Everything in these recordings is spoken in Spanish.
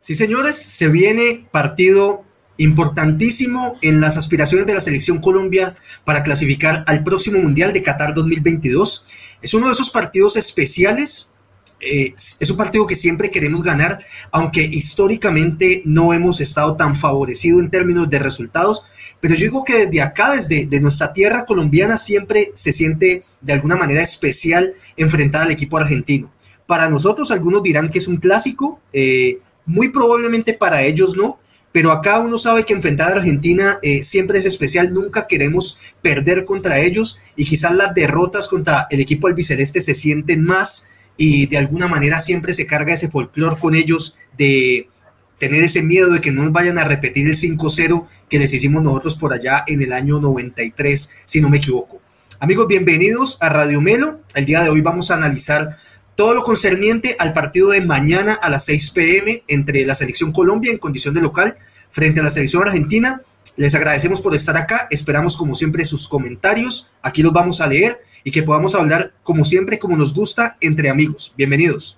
Sí, señores, se viene partido importantísimo en las aspiraciones de la selección Colombia para clasificar al próximo Mundial de Qatar 2022. Es uno de esos partidos especiales. Eh, es un partido que siempre queremos ganar, aunque históricamente no hemos estado tan favorecidos en términos de resultados. Pero yo digo que desde acá, desde de nuestra tierra colombiana, siempre se siente de alguna manera especial enfrentar al equipo argentino. Para nosotros, algunos dirán que es un clásico. Eh, muy probablemente para ellos no, pero acá uno sabe que enfrentar a Argentina eh, siempre es especial, nunca queremos perder contra ellos y quizás las derrotas contra el equipo albiceleste se sienten más y de alguna manera siempre se carga ese folclore con ellos de tener ese miedo de que no vayan a repetir el 5-0 que les hicimos nosotros por allá en el año 93, si no me equivoco. Amigos, bienvenidos a Radio Melo. El día de hoy vamos a analizar todo lo concerniente al partido de mañana a las 6 pm entre la selección Colombia en condición de local frente a la selección argentina. Les agradecemos por estar acá, esperamos como siempre sus comentarios, aquí los vamos a leer y que podamos hablar como siempre, como nos gusta, entre amigos. Bienvenidos.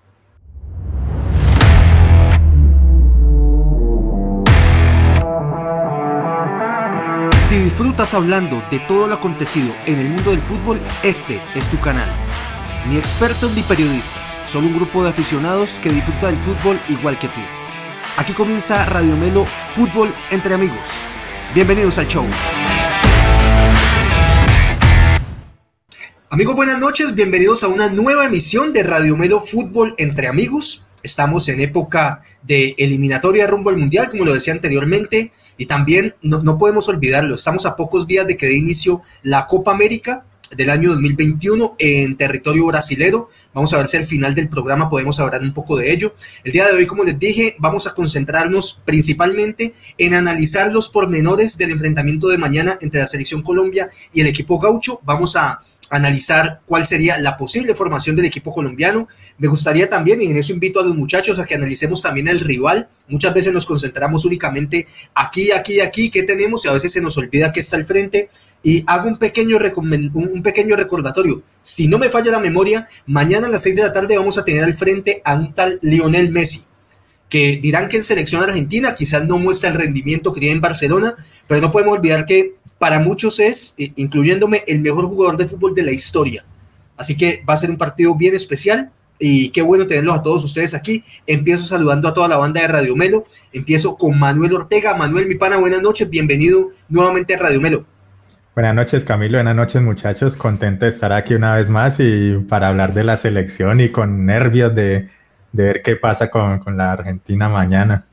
Si disfrutas hablando de todo lo acontecido en el mundo del fútbol, este es tu canal. Ni expertos ni periodistas, solo un grupo de aficionados que disfruta del fútbol igual que tú. Aquí comienza Radio Melo Fútbol entre amigos. Bienvenidos al show. Amigos, buenas noches, bienvenidos a una nueva emisión de Radio Melo Fútbol entre amigos. Estamos en época de eliminatoria rumbo al Mundial, como lo decía anteriormente, y también no, no podemos olvidarlo, estamos a pocos días de que dé inicio la Copa América, del año 2021 en territorio brasilero. Vamos a ver si al final del programa podemos hablar un poco de ello. El día de hoy, como les dije, vamos a concentrarnos principalmente en analizar los pormenores del enfrentamiento de mañana entre la selección Colombia y el equipo gaucho. Vamos a analizar cuál sería la posible formación del equipo colombiano. Me gustaría también, y en eso invito a los muchachos a que analicemos también el rival. Muchas veces nos concentramos únicamente aquí, aquí, aquí, qué tenemos y a veces se nos olvida que está al frente. Y hago un pequeño, un pequeño recordatorio. Si no me falla la memoria, mañana a las 6 de la tarde vamos a tener al frente a un tal Lionel Messi que dirán que en selección argentina quizás no muestra el rendimiento que tiene en Barcelona, pero no podemos olvidar que para muchos es, eh, incluyéndome, el mejor jugador de fútbol de la historia. Así que va a ser un partido bien especial y qué bueno tenerlos a todos ustedes aquí. Empiezo saludando a toda la banda de Radio Melo. Empiezo con Manuel Ortega. Manuel, mi pana, buenas noches. Bienvenido nuevamente a Radio Melo. Buenas noches, Camilo. Buenas noches, muchachos. Contento de estar aquí una vez más y para hablar de la selección y con nervios de, ver qué pasa con, con la Argentina mañana.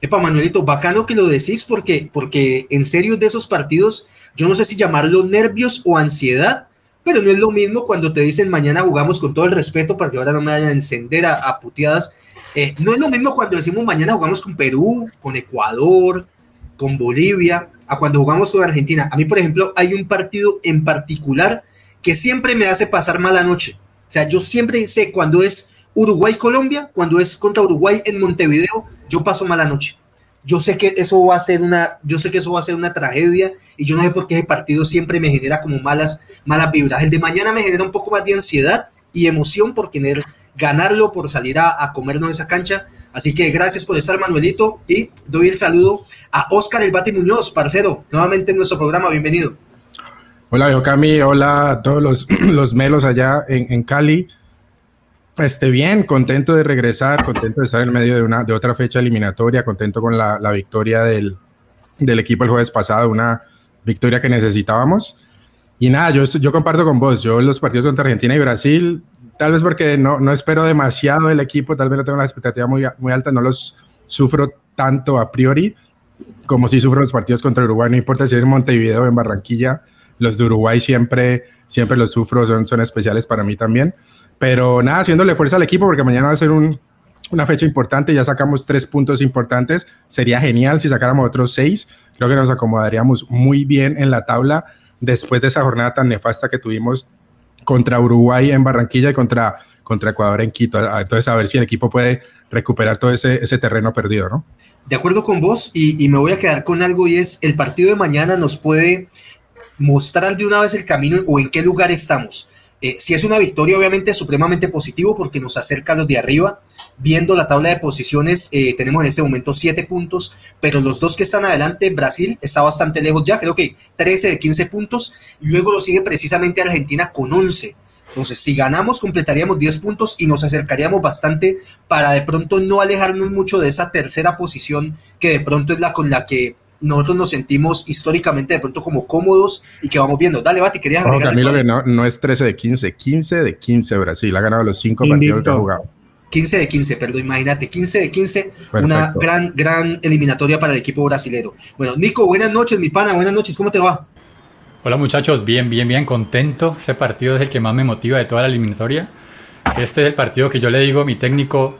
Epa, Manuelito, bacano que lo decís porque, porque en serio de esos partidos, yo no sé si llamarlo nervios o ansiedad, pero no es lo mismo cuando te dicen mañana jugamos con todo el respeto para que ahora no me vayan a encender a, puteadas. Eh, no es lo mismo cuando decimos mañana jugamos con Perú, con Ecuador, con Bolivia, a cuando jugamos con Argentina. A mí, por ejemplo, hay un partido en particular que siempre me hace pasar mala noche. O sea, yo siempre sé cuando es Uruguay-Colombia, cuando es contra Uruguay en Montevideo, yo paso mala noche. Yo sé que eso va a ser una, yo sé que eso va a ser una tragedia y yo no sé por qué ese partido siempre me genera como malas, malas vibras. El de mañana me genera un poco más de ansiedad y emoción por querer ganarlo, por salir a, a comernos esa cancha. Así que gracias por estar, Manuelito, y doy el saludo a Oscar El Bati Muñoz, parcero, nuevamente en nuestro programa, bienvenido. Hola, yo Cami, hola a todos los, los melos allá en, en Cali. Este, bien, contento de regresar, contento de estar en medio de, una, de otra fecha eliminatoria, contento con la, la victoria del, del, equipo el jueves pasado, una victoria que necesitábamos. Y nada, yo, yo comparto con vos, yo los partidos contra Argentina y Brasil, tal vez porque no, no espero demasiado del equipo, tal vez no tengo una expectativa muy, muy alta, no los sufro tanto a priori como si sufro los partidos contra Uruguay, no importa si es en Montevideo o en Barranquilla, los de Uruguay siempre, siempre los sufro, son, especiales para mí también. Pero nada, haciéndole fuerza al equipo porque mañana va a ser una fecha importante, ya sacamos tres puntos importantes, sería genial si sacáramos otros seis, creo que nos acomodaríamos muy bien en la tabla después de esa jornada tan nefasta que tuvimos contra Uruguay en Barranquilla y contra, contra Ecuador en Quito. Entonces, a ver si el equipo puede recuperar todo ese, ese terreno perdido, ¿no? De acuerdo con vos, y, me voy a quedar con algo, y es el partido de mañana nos puede mostrar de una vez el camino o en qué lugar estamos. Eh, si es una victoria, obviamente, supremamente positivo porque nos acerca a los de arriba. viendo la tabla de posiciones, eh, tenemos en este momento 7 puntos, pero los dos que están adelante, Brasil está bastante lejos ya, creo que 13 de 15 puntos, y luego lo sigue precisamente Argentina con 11. Entonces, si ganamos, completaríamos 10 puntos y nos acercaríamos bastante para de pronto no alejarnos mucho de esa tercera posición que de pronto es la con la que nosotros nos sentimos históricamente de pronto como cómodos y que vamos viendo. Dale, Bati, querías agregar. Camilo, que no, no, es 13 de 15, 15 de 15 Brasil, ha ganado los 5 partidos que ha jugado. 15 de 15, perdón, imagínate, 15 de 15, una gran, gran eliminatoria para el equipo brasilero. Bueno, Nico, buenas noches, mi pana, buenas noches, ¿cómo te va? Hola muchachos, bien, bien, bien, contento. Este partido es el que más me motiva de toda la eliminatoria. Este es el partido que yo le digo a mi técnico,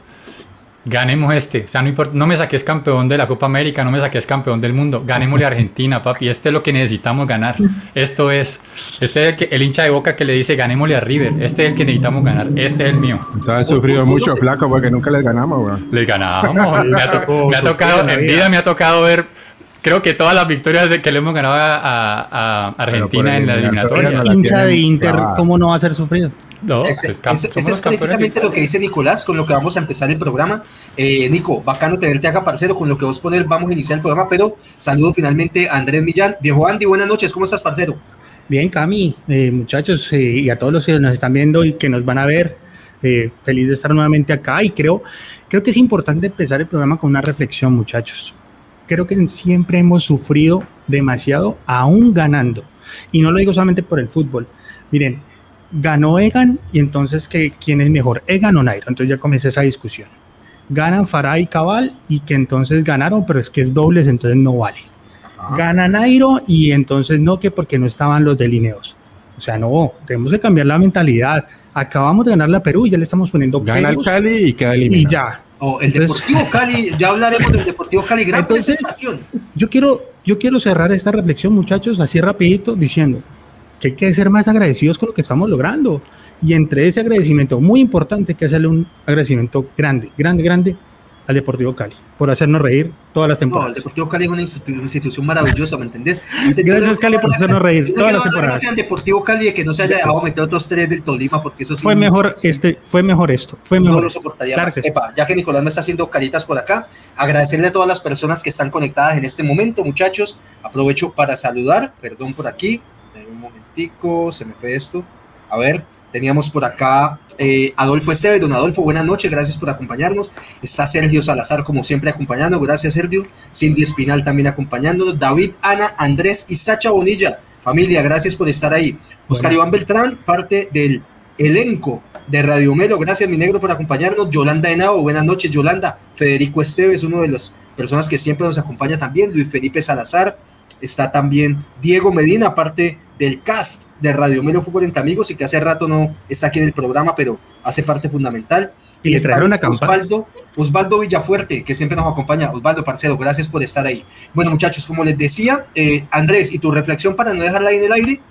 ganemos este. O sea, no, importa, no me saques campeón de la Copa América, no me saques campeón del mundo. Ganémosle a Argentina, papi. Este es lo que necesitamos ganar. Esto es. Este es el, hincha de boca que le dice ganémosle a River. Este es el que necesitamos ganar. Este es el mío. Entonces has sufrido mucho, flaco, porque nunca les ganamos, güey. Les ganamos. me, ha, tocado, en vida me ha tocado ver creo que todas las victorias de que le hemos ganado a, Argentina en la eliminatoria. hincha de Inter, ¿cómo no va a ser sufrido? No, ese, es, precisamente lo que dice Nicolás con lo que vamos a empezar el programa. Eh, Nico, bacano tenerte acá, parcero, con lo que vos poner vamos a iniciar el programa, pero saludo finalmente a Andrés Millán. Viejo Andy, buenas noches, ¿cómo estás, parcero? Bien, Cami, eh, muchachos, eh, y a todos los que nos están viendo y que nos van a ver, feliz de estar nuevamente acá y creo, creo que es importante empezar el programa con una reflexión, muchachos. Creo que siempre hemos sufrido demasiado, aún ganando. Y no lo digo solamente por el fútbol. Miren, ganó Egan y entonces que quién es mejor, Egan o Nairo. Entonces ya comienza esa discusión. Ganan Farah y Cabal y que entonces ganaron, pero es que es dobles, entonces no vale. Gana Nairo y entonces no, que porque no estaban los delineos. O sea, no, tenemos que cambiar la mentalidad. Acabamos de ganar la Perú y ya le estamos poniendo Gana el Cali y queda eliminado. Y ya. O el Deportivo Cali, ya hablaremos del Deportivo Cali. Gran entonces, yo quiero, yo quiero cerrar esta reflexión, muchachos, así rapidito, diciendo, que hay que ser más agradecidos con lo que estamos logrando. Y entre ese agradecimiento muy importante, que hacerle un agradecimiento grande, grande, grande al Deportivo Cali por hacernos reír todas las temporadas. el Deportivo Cali es una institución maravillosa, ¿me entendés? Gracias, Cali, por hacernos reír todas las temporadas. Gracias al Deportivo Cali de que no se haya dejado meter otros tres del Tolima, porque eso sí. Fue mejor, este, fue mejor esto. Fue mejor. No lo soportaría más. ya que Nicolás me está haciendo caritas por acá, agradecerle a todas las personas que están conectadas en este momento, muchachos. Aprovecho para saludar, perdón por aquí, un momentico, se me fue esto. A ver, teníamos por acá eh, Adolfo Esteves, don Adolfo, buenas noches, gracias por acompañarnos. Está Sergio Salazar, como siempre, acompañando, gracias Sergio. Cindy Espinal también acompañándonos. David, Ana, Andrés y Sacha Bonilla, familia, gracias por estar ahí. Oscar Iván Beltrán, parte del elenco de Radio Melo, gracias mi negro por acompañarnos. Yolanda Henao, buenas noches Yolanda. Federico Esteves, uno de las personas que siempre nos acompaña también. Luis Felipe Salazar, está también Diego Medina, parte del cast de Radio Melo Fútbol entre Amigos y que hace rato no está aquí en el programa, pero hace parte fundamental. Y le trajeron una Osvaldo, Osvaldo Villafuerte, que siempre nos acompaña. Osvaldo, parcero, gracias por estar ahí. Bueno, muchachos, como les decía, eh, Andrés, ¿y tu reflexión para no dejarla ahí en el aire?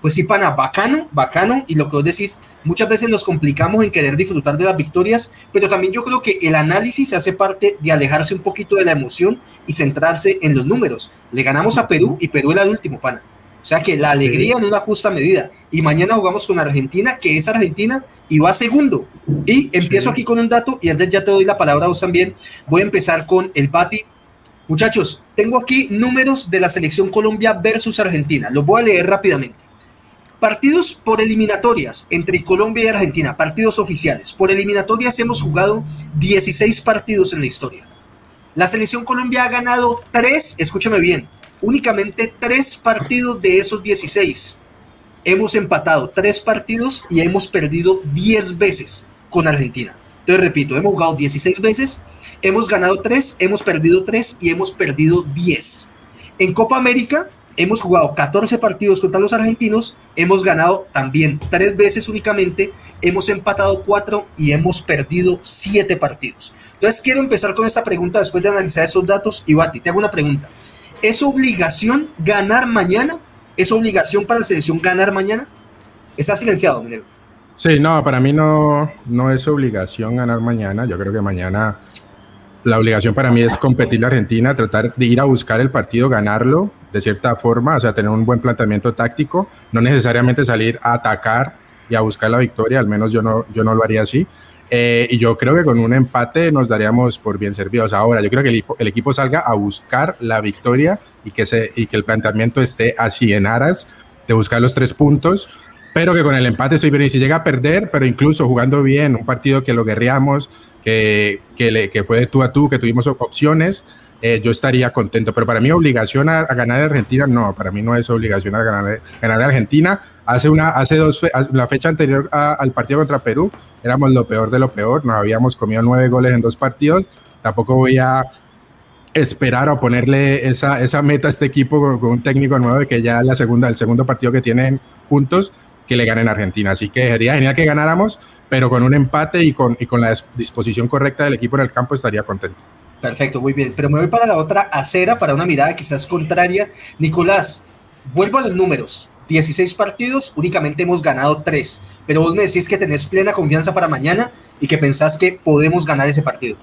Pues sí, pana, bacano, bacano, y lo que vos decís, muchas veces nos complicamos en querer disfrutar de las victorias, pero también yo creo que el análisis hace parte de alejarse un poquito de la emoción y centrarse en los números. Le ganamos a Perú y Perú era el último, pana. O sea que la alegría en una justa medida. Y mañana jugamos con Argentina, que es Argentina, y va segundo. Y empiezo aquí con un dato, y antes ya te doy la palabra a vos también. Voy a empezar con el Pati. Muchachos, tengo aquí números de la selección Colombia versus Argentina. Los voy a leer rápidamente. Partidos por eliminatorias entre Colombia y Argentina, partidos oficiales. Por eliminatorias hemos jugado 16 partidos en la historia. La selección Colombia ha ganado 3, escúchame bien, únicamente 3 partidos de esos 16. Hemos empatado 3 partidos y hemos perdido 10 veces con Argentina. Entonces, repito, hemos jugado 16 veces, hemos ganado 3, hemos perdido 3 y hemos perdido 10. En Copa América hemos jugado 14 partidos contra los argentinos, hemos ganado también tres veces únicamente, hemos empatado cuatro y hemos perdido siete partidos. Entonces quiero empezar con esta pregunta después de analizar esos datos. Y te hago una pregunta. ¿Es obligación ganar mañana? ¿Es obligación para la selección ganar mañana? Está silenciado, mi Sí, no, para mí no, no es obligación ganar mañana. Yo creo que mañana la obligación para mí es competir la Argentina, tratar de ir a buscar el partido, ganarlo de cierta forma, o sea, tener un buen planteamiento táctico, no necesariamente salir a atacar y a buscar la victoria, al menos yo no, yo no lo haría así. Eh, y yo creo que con un empate nos daríamos por bien servidos. Ahora, yo creo que el, equipo salga a buscar la victoria y que, se, y que el planteamiento esté así en aras de buscar los tres puntos, pero que con el empate estoy bien. Y si llega a perder, pero incluso jugando bien, un partido que lo guerreamos, que, que, fue de tú a tú, que tuvimos opciones, eh, yo estaría contento. Pero para mí obligación a, ganar a Argentina, no, para mí no es obligación a ganar, ganar a Argentina. Hace, una, hace dos, la fecha anterior al partido contra Perú, éramos lo peor de lo peor, nos habíamos comido nueve goles en dos partidos. Tampoco voy a esperar o ponerle esa, esa meta a este equipo con, un técnico nuevo que ya la segunda, el segundo partido que tienen juntos, que le ganen a Argentina. Así que sería genial que ganáramos, pero con un empate y con, y con la disposición correcta del equipo en el campo estaría contento. Perfecto, muy bien. Pero me voy para la otra acera, para una mirada quizás contraria. Nicolás, vuelvo a los números. 16 partidos, únicamente hemos ganado 3. Pero vos me decís que tenés plena confianza para mañana y que pensás que podemos ganar ese partido.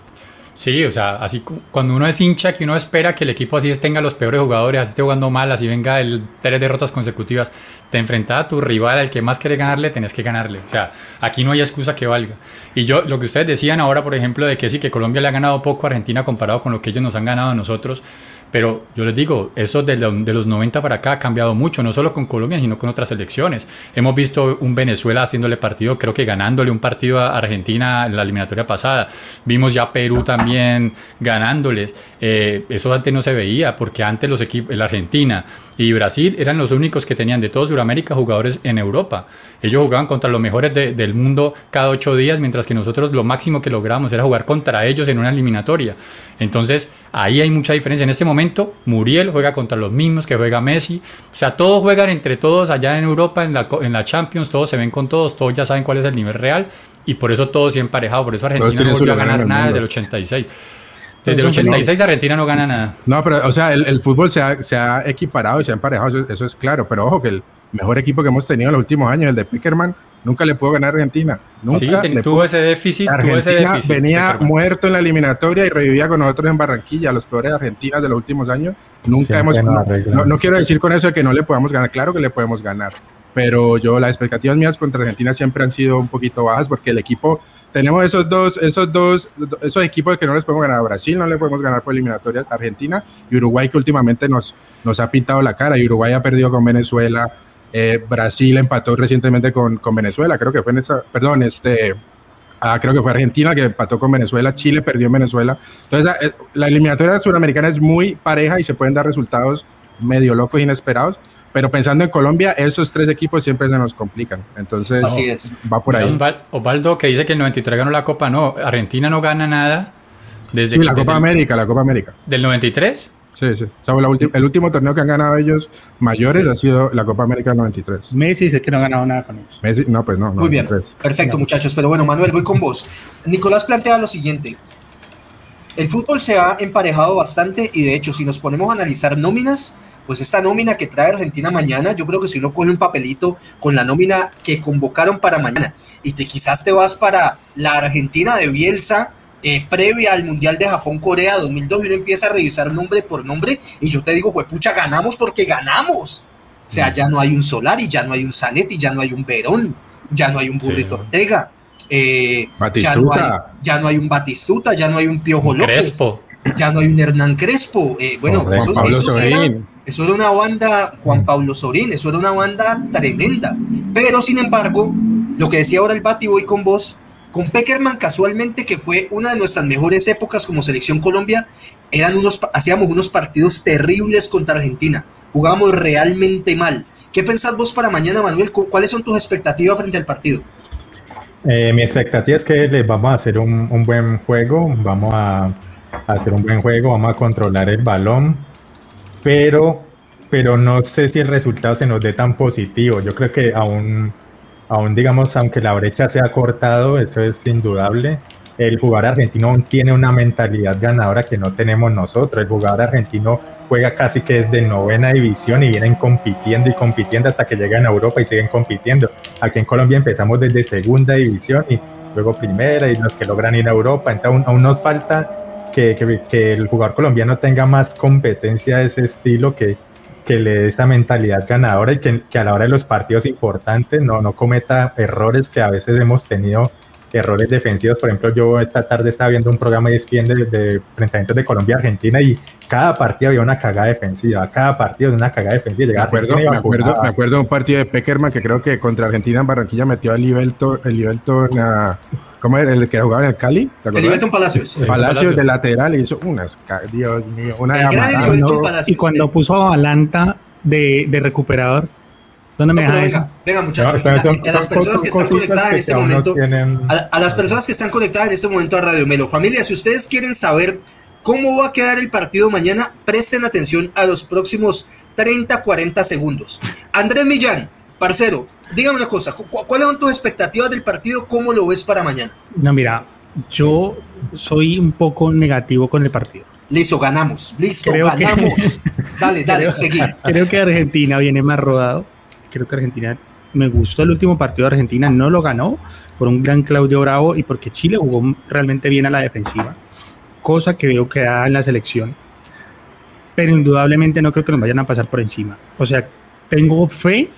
Sí, o sea, así cuando uno es hincha, que uno espera que el equipo así tenga los peores jugadores, así esté jugando mal, así venga el, tres derrotas consecutivas, te enfrentas a tu rival, al que más quiere ganarle, tenés que ganarle. O sea, aquí no hay excusa que valga. Y yo, lo que ustedes decían ahora, por ejemplo, de que sí, que Colombia le ha ganado poco a Argentina comparado con lo que ellos nos han ganado a nosotros, pero yo les digo, eso de, los 90 para acá ha cambiado mucho, no solo con Colombia, sino con otras selecciones. Hemos visto un Venezuela haciéndole partido, creo que ganándole un partido a Argentina en la eliminatoria pasada. Vimos ya Perú también ganándoles. Eh, eso antes no se veía, porque antes los equipos, la Argentina y Brasil eran los únicos que tenían de toda Sudamérica jugadores en Europa. Ellos jugaban contra los mejores del mundo cada ocho días, mientras que nosotros lo máximo que logramos era jugar contra ellos en una eliminatoria. Entonces, ahí hay mucha diferencia. En este momento, Muriel juega contra los mismos que juega Messi. O sea, todos juegan entre todos allá en Europa, en la, en la Champions, todos se ven con todos, todos ya saben cuál es el nivel real. Y por eso todos se han emparejado. Por eso Argentina no volvió a ganar nada desde el 86. Desde el 86 Argentina no gana nada. No, pero, o sea, el, fútbol se ha, se ha, equiparado y se ha emparejado, eso, es claro. Pero ojo que el, mejor equipo que hemos tenido en los últimos años, el de Pickerman, nunca le pudo ganar a Argentina. Nunca sí, tuvo ese déficit. Argentina venía muerto en la eliminatoria y revivía con nosotros en Barranquilla, los peores argentinas de los últimos años. Nunca hemos. No, no, quiero decir con eso que no le podamos ganar, claro que le podemos ganar. Pero yo, las expectativas mías contra Argentina siempre han sido un poquito bajas porque el equipo, tenemos esos dos, esos dos, esos equipos que no les podemos ganar a Brasil, no le podemos ganar por eliminatorias Argentina y Uruguay que últimamente nos, nos ha pintado la cara y Uruguay ha perdido con Venezuela eh, Brasil empató recientemente con, con, Venezuela, creo que fue en esa, perdón, este, ah, creo que fue Argentina que empató con Venezuela, Chile perdió en Venezuela. Entonces, eh, la eliminatoria sudamericana es muy pareja y se pueden dar resultados medio locos, inesperados. Pero pensando en Colombia, esos tres equipos siempre se nos complican. Entonces, va por ahí. Osvaldo, que dice que el 93 ganó la Copa, no, Argentina no gana nada. Desde sí, la Copa América, la Copa América. ¿Del 93? Sí, sí. el último torneo que han ganado ellos mayores ha sido la Copa América 93. Messi dice que no ha ganado nada con ellos. Messi, no, pues no. Muy bien. Perfecto, muchachos. Pero bueno, Manuel, voy con vos. Nicolás plantea lo siguiente. El fútbol se ha emparejado bastante y de hecho, si nos ponemos a analizar nóminas, pues esta nómina que trae Argentina mañana, yo creo que si uno coge un papelito con la nómina que convocaron para mañana y te quizás te vas para la Argentina de Bielsa, eh, previa al Mundial de Japón-Corea 2002 y uno empieza a revisar nombre por nombre y yo te digo, pucha, ganamos porque ganamos. O sea, ya no hay un Solari, ya no hay un Zanetti, ya no hay un Verón, ya no hay un Burrito Ortega. Eh, ya, no hay, ya, no hay, un Batistuta, ya no hay un Piojo López, ya no hay un Hernán Crespo. Eh, bueno, eso, era, eso, era, una banda, Juan Pablo Sorín, eso era una banda tremenda. Pero sin embargo, lo que decía ahora el Bati, voy con vos, con Peckerman casualmente, que fue una de nuestras mejores épocas como selección Colombia, eran unos, hacíamos unos partidos terribles contra Argentina, jugábamos realmente mal. ¿Qué pensás vos para mañana, Manuel? ¿Cuáles son tus expectativas frente al partido? Eh, mi expectativa es que les vamos a hacer un, buen juego, vamos a, hacer un buen juego, vamos a controlar el balón, pero, pero no sé si el resultado se nos dé tan positivo. Yo creo que aún aún digamos, aunque la brecha se ha cortado, eso es indudable, el jugador argentino tiene una mentalidad ganadora que no tenemos nosotros. El jugador argentino juega casi que desde novena división y vienen compitiendo y compitiendo hasta que llegan a Europa y siguen compitiendo. Aquí en Colombia empezamos desde segunda división y luego primera y los que logran ir a Europa. Entonces aún, nos falta que, que, el jugador colombiano tenga más competencia de ese estilo que, que le dé esa mentalidad ganadora y que, a la hora de los partidos importantes no, no cometa errores que a veces hemos tenido errores defensivos. Por ejemplo, yo esta tarde estaba viendo un programa de ESPN de, de enfrentamientos de Colombia-Argentina y cada partido había una cagada defensiva, cada partido de una cagada defensiva. Me acuerdo, me acuerdo, me acuerdo un partido de Peckerman que creo que contra Argentina en Barranquilla metió a Livelton, el Livelton a, ¿Cómo era el que jugaba en el Cali? ¿te el Livelton Palacios. Palacios. Palacios de lateral y hizo unas, Dios mío, una llamada. Y cuando puso a Valanta de, de recuperador, ¿Dónde me deja venga, venga, muchachos. No, a, las personas que están conectadas en este momento, a, las personas que están conectadas en este momento a Radio Melo, familia, si ustedes quieren saber cómo va a quedar el partido mañana, presten atención a los próximos 30, 40 segundos. Andrés Millán, parcero, dígame una cosa, ¿cuáles son tus expectativas del partido? ¿Cómo lo ves para mañana? No, mira, yo soy un poco negativo con el partido. Listo, ganamos. Listo, ganamos. dale, dale, seguí. Creo que Argentina viene más rodado creo que Argentina, me gustó el último partido de Argentina, no lo ganó por un gran Claudio Bravo y porque Chile jugó realmente bien a la defensiva, cosa que veo que da en la selección. Pero indudablemente no creo que nos vayan a pasar por encima. O sea, tengo fe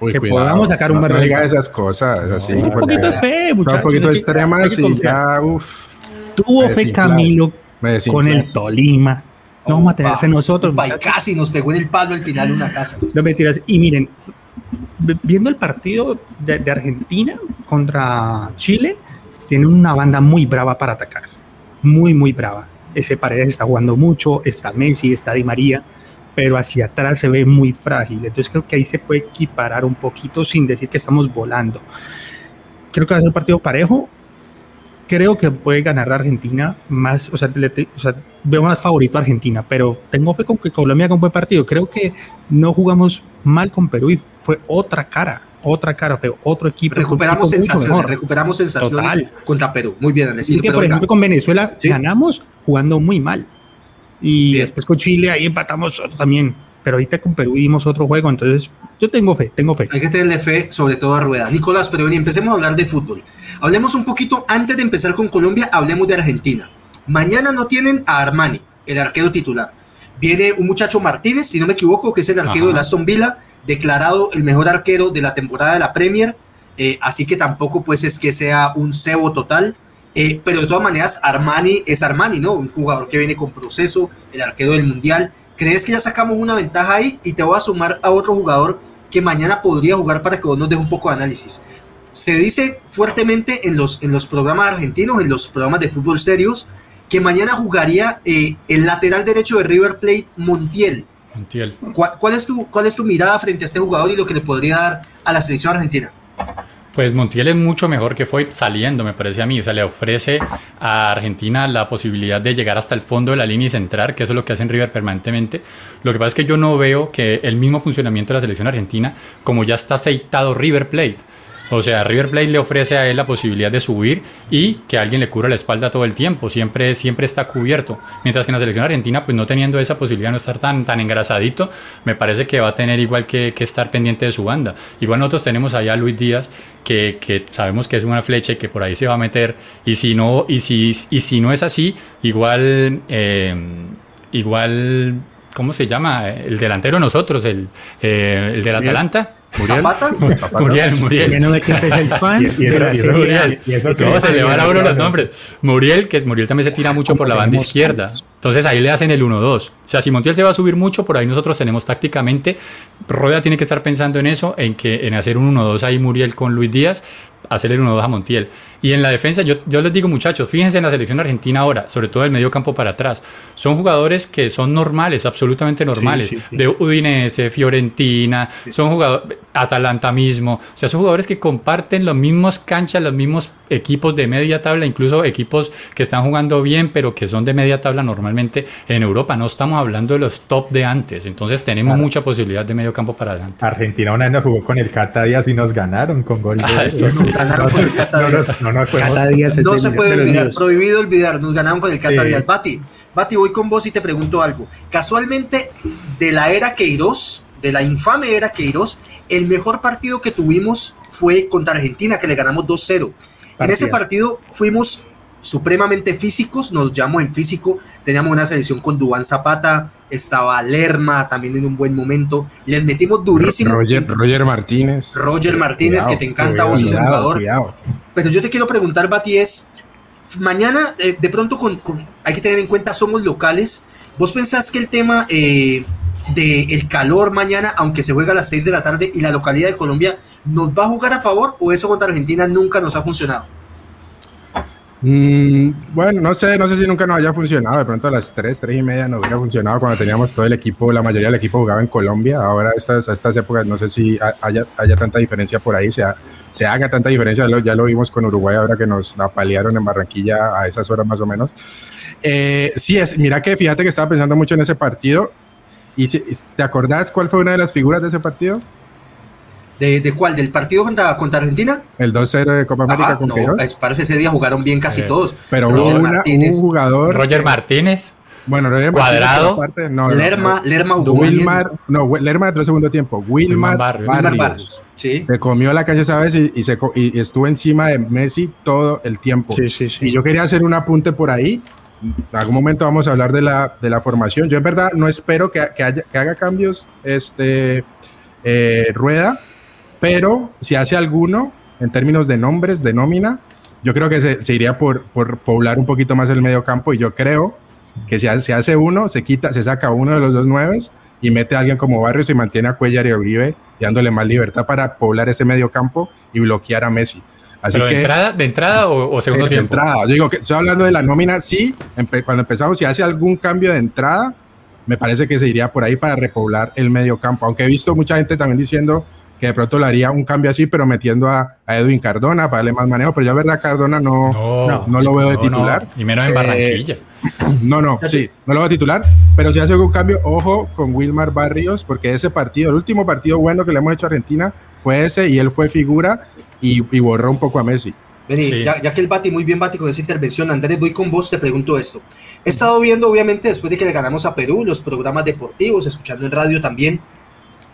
que podamos sacar un no, no esas cosas así. un poquito de fe, muchachos. Un poquito extremas y ya, uff. Tuvo fe Camilo con el Tolima. No vamos a tener fe nosotros. casi nos pegó en el palo al final una casa. No mentiras. Y miren, viendo el partido de, Argentina contra Chile, tiene una banda muy brava para atacar. Muy, muy brava. Ese Paredes está jugando mucho, está Messi, está Di María, pero hacia atrás se ve muy frágil. Entonces creo que ahí se puede equiparar un poquito sin decir que estamos volando. Creo que va a ser un partido parejo. Creo que puede ganar Argentina más, o sea, o sea veo más favorito a Argentina, pero tengo fe con que Colombia con buen partido. Creo que no jugamos mal con Perú y fue otra cara, otra cara, pero otro equipo. Recuperamos sensaciones, recuperamos sensaciones contra Perú. Muy bien, Y que, por ejemplo, con Venezuela ganamos jugando muy mal. Y después con Chile ahí empatamos también. Pero ahorita con Perú vimos otro juego, entonces yo tengo fe, tengo fe. Hay que tenerle fe, sobre todo a Rueda. Nicolás, pero empecemos a hablar de fútbol. Hablemos un poquito, antes de empezar con Colombia, hablemos de Argentina. Mañana no tienen a Armani, el arquero titular. Viene un muchacho Martínez, si no me equivoco, que es el arquero de Aston Villa, declarado el mejor arquero de la temporada de la Premier. Eh, así que tampoco pues es que sea un cebo total. Eh, pero de todas maneras, Armani es Armani, ¿no? Un jugador que viene con proceso, el arquero del Mundial. ¿Crees que ya sacamos una ventaja ahí? Y te voy a sumar a otro jugador que mañana podría jugar para que vos nos des un poco de análisis. Se dice fuertemente en los, en los programas argentinos, en los programas de fútbol serios, que mañana jugaría eh, el lateral derecho de River Plate, Montiel. Montiel. ¿Cuál, es tu, ¿Cuál es tu mirada frente a este jugador y lo que le podría dar a la selección argentina? Pues Montiel es mucho mejor que fue saliendo, me parece a mí. O sea, le ofrece a Argentina la posibilidad de llegar hasta el fondo de la línea y centrar, que eso es lo que hace en River permanentemente. Lo que pasa es que yo no veo que el mismo funcionamiento de la selección argentina, como ya está aceitado River Plate. O sea, River Plate le ofrece a él la posibilidad de subir y que alguien le cubra la espalda todo el tiempo, siempre, siempre está cubierto. Mientras que en la selección argentina, pues no teniendo esa posibilidad de no estar tan, tan engrasadito, me parece que va a tener igual que, que estar pendiente de su banda. Igual nosotros tenemos allá a Luis Díaz, que, que, sabemos que es una flecha y que por ahí se va a meter, y si no, y si, y si no es así, igual, eh, igual, ¿cómo se llama? El delantero nosotros, el, eh, el del Atalanta. Muriel. ¿Zapata? Muriel, Muriel. Que no que este es el fan y, y, Muriel. Y eso no, se le van a uno los nombres. Muriel, que Muriel también se tira mucho por la banda izquierda. Entonces ahí le hacen el 1-2. O sea, si Montiel se va a subir mucho, por ahí nosotros tenemos tácticamente. Rueda tiene que estar pensando en eso, en que en hacer un 1-2 ahí Muriel con Luis Díaz, hacer el 1-2 a Montiel. Y en la defensa, yo, yo les digo muchachos, fíjense en la selección argentina ahora, sobre todo el medio campo para atrás. Son jugadores que son normales, absolutamente normales. De Udinese, Fiorentina, son jugadores, Atalanta mismo. O sea, son jugadores que comparten los mismos canchas, los mismos equipos de media tabla, incluso equipos que están jugando bien, pero que son de media tabla normalmente en Europa. No estamos hablando de los top de antes. Entonces tenemos mucha posibilidad de medio campo para adelante. Argentina un año jugó con el Cata Díaz y nos ganaron con gol. Ah, ganaron con el Cata Díaz. No, se puede olvidar, prohibido olvidar, nos ganaron con el Cata Díaz. Bati, Bati, voy con vos y te pregunto algo. Casualmente, de la era Queiroz, de la infame era Queiroz, el mejor partido que tuvimos fue contra Argentina, que le ganamos 2-0. En ese partido fuimos supremamente físicos, nos llamo en físico, teníamos una selección con Dubán Zapata, estaba Lerma también en un buen momento, les metimos durísimo. Roger, Roger Martínez. Roger Martínez, que te encanta vos ese jugador. Pero yo te quiero preguntar, Bati, es, mañana eh, de pronto con, hay que tener en cuenta, somos locales, ¿vos pensás que el tema eh, del calor mañana, aunque se juega a las 6 de la tarde y la localidad de Colombia, nos va a jugar a favor o eso contra Argentina nunca nos ha funcionado? Mm, bueno, no sé, no sé si nunca nos haya funcionado. De pronto a las 3, 3 y media no hubiera funcionado cuando teníamos todo el equipo, la mayoría del equipo jugaba en Colombia. Ahora estas, estas épocas no sé si haya, haya tanta diferencia por ahí, se, se haga tanta diferencia. Ya lo vimos con Uruguay ahora que nos apalearon en Barranquilla a esas horas más o menos. Eh, sí, es, mira que fíjate que estaba pensando mucho en ese partido. ¿Y si, te acordás cuál fue una de las figuras de ese partido? ¿De, ¿De, cuál? ¿Del partido contra, contra Argentina? El 2-0 de Copa América con no, parece ese día jugaron bien casi todos. Pero hubo una, un jugador. Roger Martínez. Bueno, Roger Cuadrado. Martínez, no, Lerma, Lerma jugó Wilmar, no, Lerma entró el segundo tiempo. Wilmar, Barrios. Barrios. Barrios. Sí. Se comió la calle esa vez y, y, se, y estuvo encima de Messi todo el tiempo. Sí, sí, sí. Y yo quería hacer un apunte por ahí. En algún momento vamos a hablar de la, de la formación. Yo en verdad no espero que, que, haya, que haga cambios este, eh, Rueda pero si hace alguno, en términos de nombres, de nómina, yo creo que se, se iría por, por, poblar un poquito más el medio campo y yo creo que si hace, hace uno, se quita, se saca uno de los dos nueves y mete a alguien como Barrios y mantiene a Cuellar y a Uribe dándole más libertad para poblar ese medio campo y bloquear a Messi. Así ¿Pero que, de entrada, de entrada o, o segundo de tiempo? entrada. Yo digo que estoy hablando de la nómina, sí, empe cuando empezamos, si hace algún cambio de entrada, me parece que se iría por ahí para repoblar el medio campo. Aunque he visto mucha gente también diciendo que de pronto le haría un cambio así, pero metiendo a, a Edwin Cardona para darle más manejo. Pero ya verdad, Cardona no, no, no lo veo de titular. No. Y menos en Barranquilla. Eh, no, no, sí, no lo veo de titular. Pero si hace algún cambio, ojo con Wilmar Barrios, porque ese partido, el último partido bueno que le hemos hecho a Argentina fue ese y él fue figura y, y borró un poco a Messi. Vení, sí. ya, ya, que el Bati muy bien Bati con esa intervención, Andrés, voy con vos, te pregunto esto. He estado viendo, obviamente, después de que le ganamos a Perú, los programas deportivos, escuchando en radio también,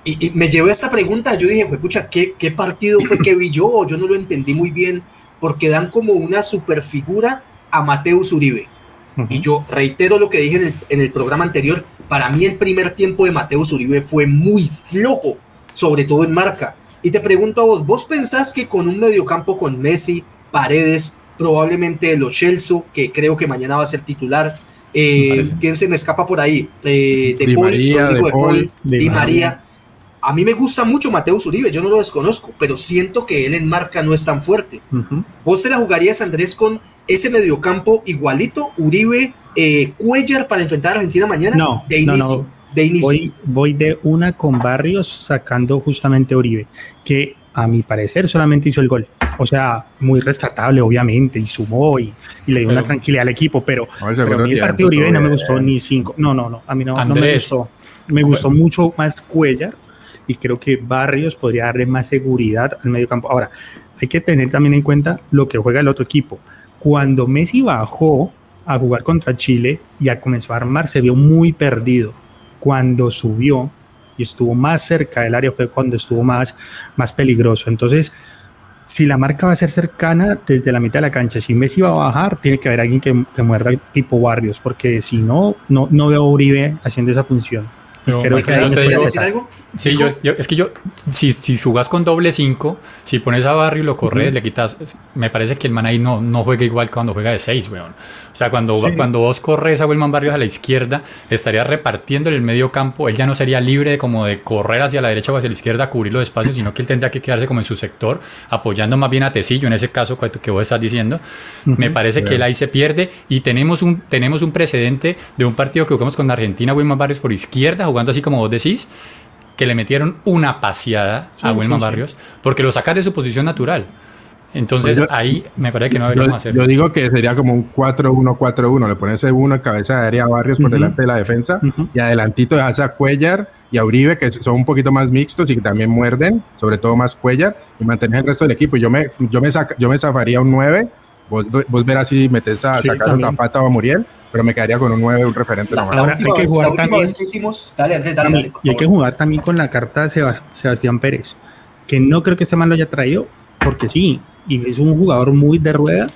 y, y me llevó a esta pregunta, yo dije, pucha, ¿qué, ¿qué partido fue que vi yo? Yo no lo entendí muy bien, porque dan como una superfigura a Mateus Uribe. Uh -huh. Y yo reitero lo que dije en el, en el programa anterior, para mí el primer tiempo de Mateus Uribe fue muy flojo, sobre todo en marca. Y te pregunto a vos, ¿vos pensás que con un mediocampo con Messi, Paredes, probablemente Lo Celso, que creo que mañana va a ser titular. Eh, ¿Quién se me escapa por ahí? Eh, de, Di Paul, María, de, Paul, Paul, Di, Di María. María. A mí me gusta mucho Mateus Uribe, yo no lo desconozco, pero siento que él en marca no es tan fuerte. Uh -huh. ¿Vos te la jugarías, Andrés, con ese mediocampo igualito, Uribe, eh, Cuellar para enfrentar a Argentina mañana? No, de inicio. no, no. De inicio. Voy, voy de una con Barrios sacando justamente a Uribe, que a mi parecer solamente hizo el gol. O sea, muy rescatable, obviamente, y sumó y, y le dio pero, una tranquilidad al equipo, pero, no, pero a mí el partido Uribe no me gustó ni cinco. No, no, no, a mí no, no me gustó. Me gustó bueno. mucho más Cuellar y creo que Barrios podría darle más seguridad al medio campo. Ahora, hay que tener también en cuenta lo que juega el otro equipo. Cuando Messi bajó a jugar contra Chile y a comenzó a armar, se vio muy perdido. Cuando subió, y estuvo más cerca del área fue cuando estuvo más, más peligroso. Entonces, si la marca va a ser cercana desde la mitad de la cancha, si Messi va a bajar, tiene que haber alguien que, que muerda tipo Barrios, porque si no, no, no veo a Uribe haciendo esa función. Pero, creo que no decir algo? Sí, yo, yo, es que yo, si, si jugás con doble 5, si pones a Barrio y lo corres, uh -huh. le quitas. Me parece que el man ahí no, no juega igual cuando juega de 6, weón. O sea, cuando, sí. cuando vos corres a Wilman Barrios a la izquierda, estaría repartiendo en el medio campo. Él ya no sería libre como de correr hacia la derecha o hacia la izquierda a cubrir los espacios, sino que él tendría que quedarse como en su sector, apoyando más bien a Tecillo, en ese caso que vos estás diciendo. Uh -huh. Me parece yeah. que él ahí se pierde y tenemos un, tenemos un precedente de un partido que jugamos con Argentina, Wilman Barrios por izquierda, jugando así como vos decís que le metieron una paseada sí, a Wilman sí, Barrios sí. porque lo sacas de su posición natural. Entonces pues yo, ahí me parece que no deberíamos hacer. Yo digo que sería como un 4-1-4-1. Le pones ese uno en cabeza de área a Barrios uh -huh. por delante de la defensa uh -huh. y adelantito dejas a Cuellar y a Uribe, que son un poquito más mixtos y que también muerden, sobre todo más Cuellar, y mantener el resto del equipo. Yo me, yo me, saca, yo me zafaría un 9. Vos, vos verás si metes a sacar a Zapata o a Muriel, pero me quedaría con un 9, un referente. La, la última, hay que jugar también, vez que hicimos, dale, dale, dale, dale y hay que jugar también con la carta de Sebastián Pérez, que no creo que ese man lo haya traído, porque sí, y es un jugador muy de rueda,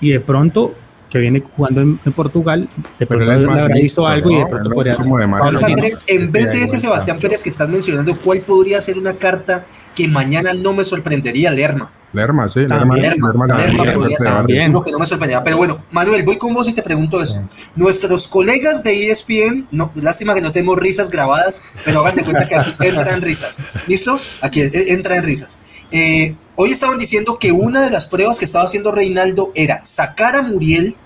y de pronto que viene jugando en, Portugal, de pronto le habrá visto algo y de pronto podría... en vez de ese Sebastián Pérez que estás mencionando, ¿cuál podría ser una carta que mañana no me sorprendería? Lerma. Lerma, sí, Lerma, Lerma, Lerma, que no me sorprendería. Pero bueno, Manuel, voy con vos y te pregunto eso. Nuestros colegas de ESPN, no, lástima que no tenemos risas grabadas, pero hagan de cuenta que aquí entran risas. ¿Listo? Aquí entran risas. Eh, hoy estaban diciendo que una de las pruebas que estaba haciendo Reinaldo era sacar a Muriel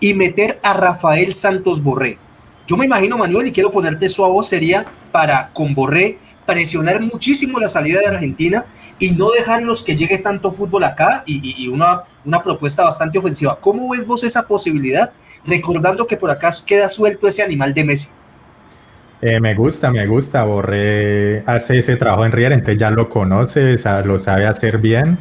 y meter a Rafael Santos Borré. Yo me imagino, Manuel, y quiero ponerte eso a vos, sería para con Borré presionar muchísimo la salida de Argentina y no dejarlos que llegue tanto fútbol acá y, una, una propuesta bastante ofensiva. ¿Cómo ves vos esa posibilidad? Recordando que por acá queda suelto ese animal de Messi. Eh, me gusta, me gusta. Borré hace ese trabajo en Rier, entonces ya lo conoce, lo sabe hacer bien,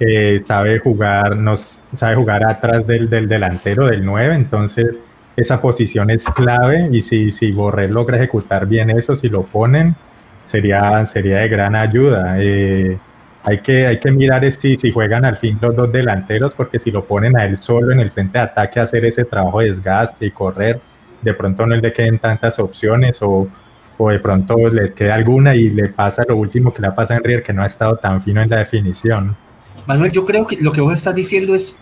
eh, sabe jugar, nos, sabe jugar atrás del, del delantero, del 9, entonces esa posición es clave y si, si Borré logra ejecutar bien eso, si lo ponen, sería, sería de gran ayuda. Eh, hay, que, hay que mirar si, si juegan al fin los dos delanteros, porque si lo ponen a él solo en el frente de ataque a hacer ese trabajo de desgaste y correr, de pronto no le queden tantas opciones o, o de pronto le queda alguna y le pasa lo último que le pasa a Henry, que no ha estado tan fino en la definición. Manuel, yo creo que lo que vos estás diciendo es,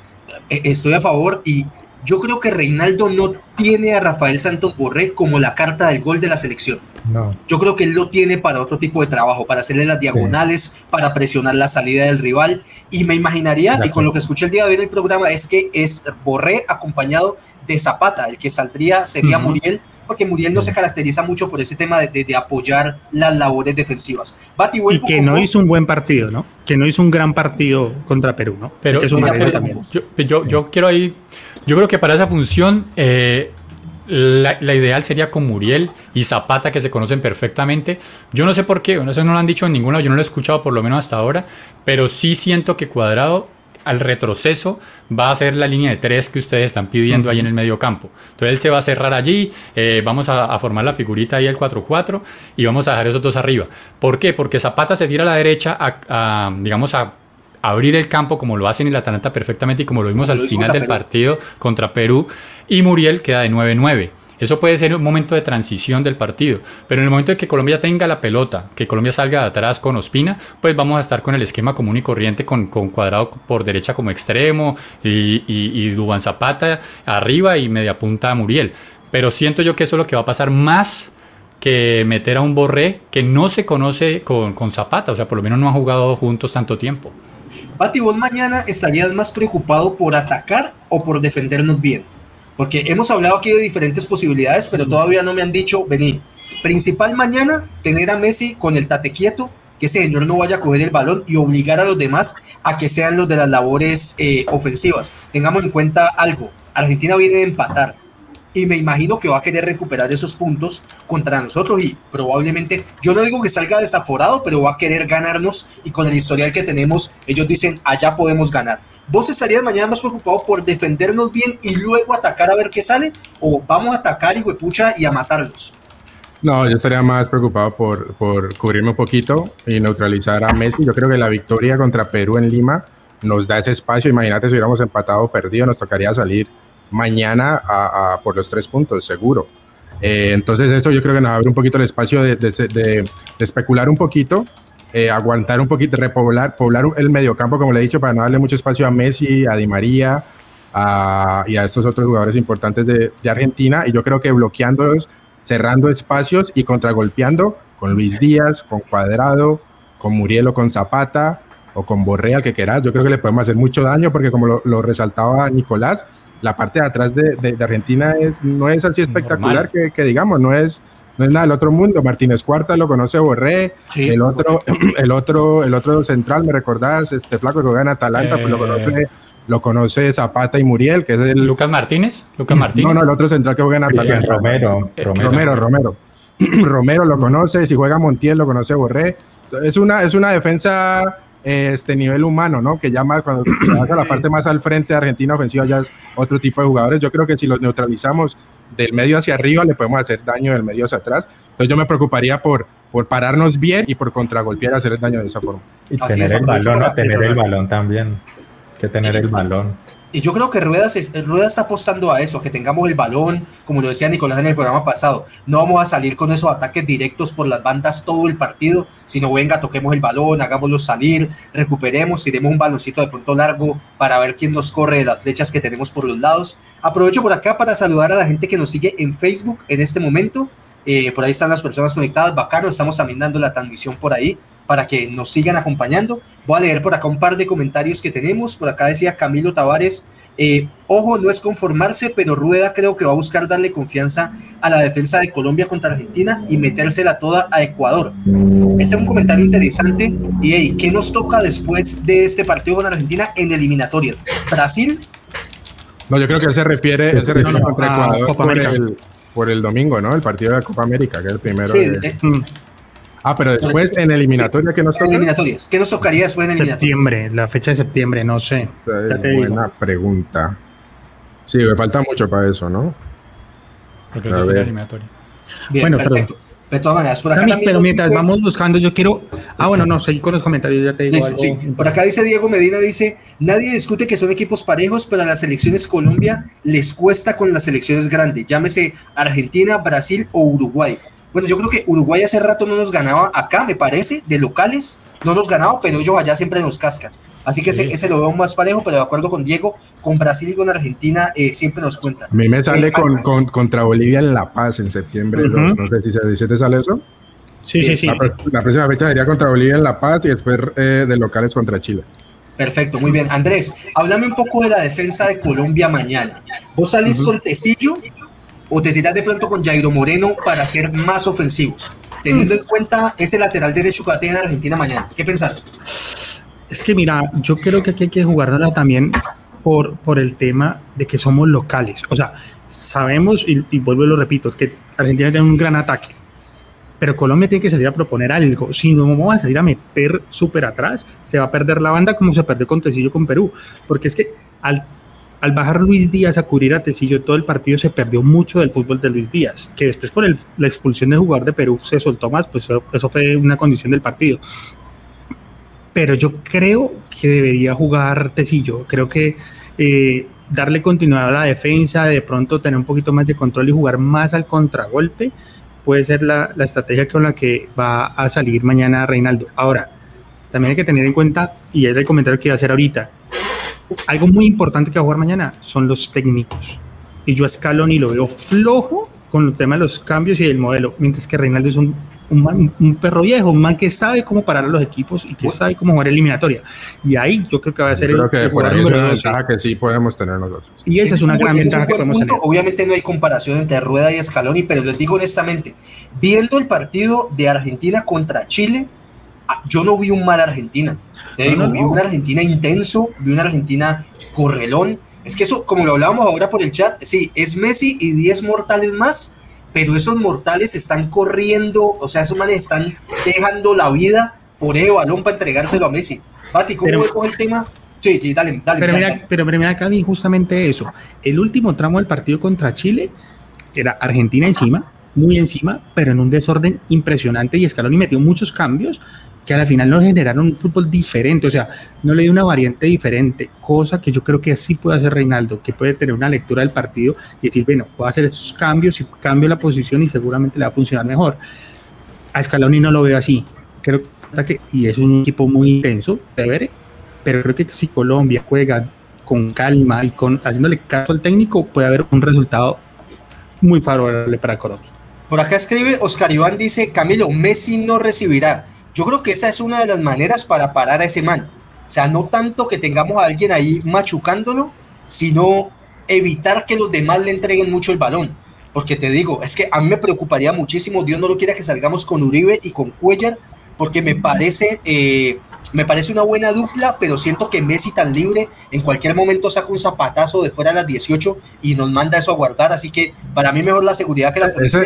eh, estoy a favor y yo creo que Reinaldo no tiene a Rafael Santos Borré como la carta del gol de la selección. No. Yo creo que él lo tiene para otro tipo de trabajo, para hacerle las diagonales, para presionar la salida del rival. Y me imaginaría, y con lo que escuché el día de hoy en el programa, es que es Borré acompañado de Zapata. El que saldría sería Muriel, porque Muriel no se caracteriza mucho por ese tema de, apoyar las labores defensivas. y que no hizo un buen partido, ¿no? Que no hizo un gran partido contra Perú, ¿no? Pero, Yo, yo, quiero ahí, yo creo que para esa función eh, la, ideal sería con Muriel y Zapata, que se conocen perfectamente. Yo no sé por qué, no sé, no lo han dicho en ninguna, yo no lo he escuchado por lo menos hasta ahora, pero sí siento que Cuadrado al retroceso va a ser la línea de tres que ustedes están pidiendo ahí en el medio campo. Entonces él se va a cerrar allí, eh, vamos a, formar la figurita ahí el 4-4 y vamos a dejar esos dos arriba. ¿Por qué? Porque Zapata se tira a la derecha a digamos, a abrir el campo como lo hacen en el Atalanta perfectamente y como lo vimos al final del partido contra Perú y Muriel queda de 9-9. Eso puede ser un momento de transición del partido, pero en el momento de que Colombia tenga la pelota, que Colombia salga de atrás con Ospina, pues vamos a estar con el esquema común y corriente con, Cuadrado por derecha como extremo y, y, Dubán Zapata arriba y media punta a Muriel. Pero siento yo que eso es lo que va a pasar más que meter a un Borré que no se conoce con, con Zapata, o sea, por lo menos no han jugado juntos tanto tiempo. Pati, vos mañana estarías más preocupado por atacar o por defendernos bien. Porque hemos hablado aquí de diferentes posibilidades, pero todavía no me han dicho, vení, principal mañana, tener a Messi con el tate quieto, que ese señor no vaya a coger el balón y obligar a los demás a que sean los de las labores eh, ofensivas. Tengamos en cuenta algo, Argentina viene de empatar y me imagino que va a querer recuperar esos puntos contra nosotros y probablemente, yo no digo que salga desaforado, pero va a querer ganarnos y con el historial que tenemos, ellos dicen, allá podemos ganar. ¿Vos estarías mañana más preocupado por defendernos bien y luego atacar a ver qué sale? ¿O vamos a atacar y huepucha y a matarlos? No, yo estaría más preocupado por, por cubrirme un poquito y neutralizar a Messi. Yo creo que la victoria contra Perú en Lima nos da ese espacio. Imagínate si hubiéramos empatado o perdido, nos tocaría salir mañana por los tres puntos, seguro. Eh, entonces eso yo creo que nos abre un poquito el espacio de, de, especular un poquito, eh, aguantar un poquito, repoblar poblar el mediocampo, como le he dicho, para no darle mucho espacio a Messi, a Di María y a estos otros jugadores importantes de, Argentina. Y yo creo que bloqueándolos, cerrando espacios y contragolpeando con Luis Díaz, con Cuadrado, con Muriel o con Zapata o con Borrea, que quieras, yo creo que le podemos hacer mucho daño porque como lo resaltaba Nicolás, la parte de atrás de, Argentina es, no es así espectacular que, digamos, no es, no es nada del otro mundo. Martínez Cuarta lo conoce Borré, el otro, el otro, el otro central, me recordás, este flaco que juega en Atalanta, pues lo eh. conoce, lo conoce Zapata y Muriel, que es el Lucas Martínez, Lucas Martínez. No, no, el otro central que juega en Atalanta. Romero, Romero, Romero. Romero lo conoce, si juega Montiel lo conoce Borré. Es una, es una defensa este nivel humano, ¿no? Que ya más cuando se haga la parte más al frente de Argentina ofensiva ya es otro tipo de jugadores. Yo creo que si los neutralizamos del medio hacia arriba le podemos hacer daño del medio hacia atrás. Entonces yo me preocuparía por, por pararnos bien y por contragolpear hacer el daño de esa forma. Y tener el balón, tener el balón también. Que tener el balón. Y yo creo que Rueda, Rueda está apostando a eso, que tengamos el balón, como lo decía Nicolás en el programa pasado. No vamos a salir con esos ataques directos por las bandas todo el partido, sino venga, toquemos el balón, hagámoslo salir, recuperemos, tiremos un baloncito de pronto largo para ver quién nos corre de las flechas que tenemos por los lados. Aprovecho por acá para saludar a la gente que nos sigue en Facebook en este momento. Eh, por ahí están las personas conectadas, bacano, estamos también dando la transmisión por ahí para que nos sigan acompañando. Voy a leer por acá un par de comentarios que tenemos. Por acá decía Camilo Tavares, eh, ojo, no es conformarse, pero Rueda creo que va a buscar darle confianza a la defensa de Colombia contra Argentina y metérsela toda a Ecuador. Este es un comentario interesante. Y hey, ¿qué nos toca después de este partido con Argentina en eliminatorias? Brasil. No, yo creo que él se refiere, él se refiere contra Ecuador por el, por el, domingo, ¿no? El partido de la Copa América, que es el primero. Sí, de... Mm. Ah, pero después en eliminatoria, ¿qué nos toca? Eliminatorias. ¿Qué nos tocaría después en eliminatoria? Septiembre, la fecha de septiembre, no sé. buena pregunta. Sí, me falta mucho para eso, ¿no? Porque es eliminatoria. Bien, bueno, perfecto. De todas maneras, por acá pero mientras vamos buscando, yo quiero. Ah, bueno, no, seguí con los comentarios, ya te digo. algo. Sí. Por acá dice Diego Medina: dice, nadie discute que son equipos parejos, pero a las selecciones Colombia les cuesta con las selecciones grandes, llámese Argentina, Brasil o Uruguay. Bueno, yo creo que Uruguay hace rato no nos ganaba acá, me parece, de locales, no nos ganaba, pero ellos allá siempre nos cascan. Así que ese, lo veo más parejo, pero de acuerdo con Diego, con Brasil y con Argentina eh, siempre nos cuentan. A mí me sale eh, con, con, contra Bolivia en La Paz en septiembre No sé si, se, te sale eso. Sí, sí, sí. La, próxima fecha sería contra Bolivia en La Paz y después eh, de locales contra Chile. Perfecto, muy bien. Andrés, háblame un poco de la defensa de Colombia mañana. ¿Vos salís con Tecillo o te tiras de pronto con Jairo Moreno para ser más ofensivos? Teniendo en cuenta ese lateral derecho que va a tener Argentina mañana. ¿Qué pensás? Es que mira, yo creo que aquí hay que jugarla también por, por el tema de que somos locales. O sea, sabemos, y, y vuelvo y lo repito, que Argentina tiene un gran ataque, pero Colombia tiene que salir a proponer algo. Si no vamos a salir a meter súper atrás, se va a perder la banda como se perdió con Tecillo con Perú. Porque es que al al bajar Luis Díaz a cubrir a Tecillo todo el partido se perdió mucho del fútbol de Luis Díaz, que después con la expulsión del jugador de Perú se soltó más, pues eso, fue una condición del partido. Pero yo creo que debería jugar Tecillo, creo que eh, darle continuidad a la defensa, de pronto tener un poquito más de control y jugar más al contragolpe, puede ser la, la estrategia con la que va a salir mañana Reinaldo. Ahora, también hay que tener en cuenta, y es el comentario que iba a hacer ahorita, algo muy importante que va a jugar mañana son los técnicos. Y yo a Scaloni lo veo flojo con el tema de los cambios y el modelo, mientras que Reinaldo es un, un, perro viejo, un man que sabe cómo parar a los equipos y que sabe cómo jugar eliminatoria. Y ahí yo creo que va a ser el, que por ahí es una ventaja que sí podemos tener nosotros. Y esa es, una gran ventaja que podemos tener. Obviamente no hay comparación entre Rueda y Scaloni, pero les digo honestamente, viendo el partido de Argentina contra Chile, ah, yo no vi un mal Argentina te digo, vi una Argentina intenso, vi una Argentina correlón. Es que eso, como lo hablábamos ahora por el chat, sí, es Messi y 10 mortales más, pero esos mortales están corriendo, o sea, esos manes están dejando la vida por ese balón para entregárselo a Messi. Pati, ¿cómo ves el tema? Sí, sí, dale, dale. Pero, mira, pero, pero mira, Cali, justamente eso. El último tramo del partido contra Chile era Argentina encima, muy encima, pero en un desorden impresionante y Scaloni metió muchos cambios que a la final nos generaron un fútbol diferente, o sea, no le dio una variante diferente, cosa que yo creo que sí puede hacer Reinaldo, que puede tener una lectura del partido y decir, bueno, puedo hacer esos cambios y cambio la posición y seguramente le va a funcionar mejor. A Scaloni no lo veo así, creo que, y es un equipo muy intenso, ver, pero creo que si Colombia juega con calma y con haciéndole caso al técnico, puede haber un resultado muy favorable para Colombia. Por acá escribe Oscar Iván, dice, Camilo, Messi no recibirá yo creo que esa es una de las maneras para parar a ese man. O sea, no tanto que tengamos a alguien ahí machucándolo, sino evitar que los demás le entreguen mucho el balón. Porque te digo, es que a mí me preocuparía muchísimo, Dios no lo quiera que salgamos con Uribe y con Cuellar, porque me parece eh, me parece una buena dupla, pero siento que Messi tan libre en cualquier momento saca un zapatazo de fuera de las 18 y nos manda eso a guardar. Así que para mí mejor la seguridad que la policía.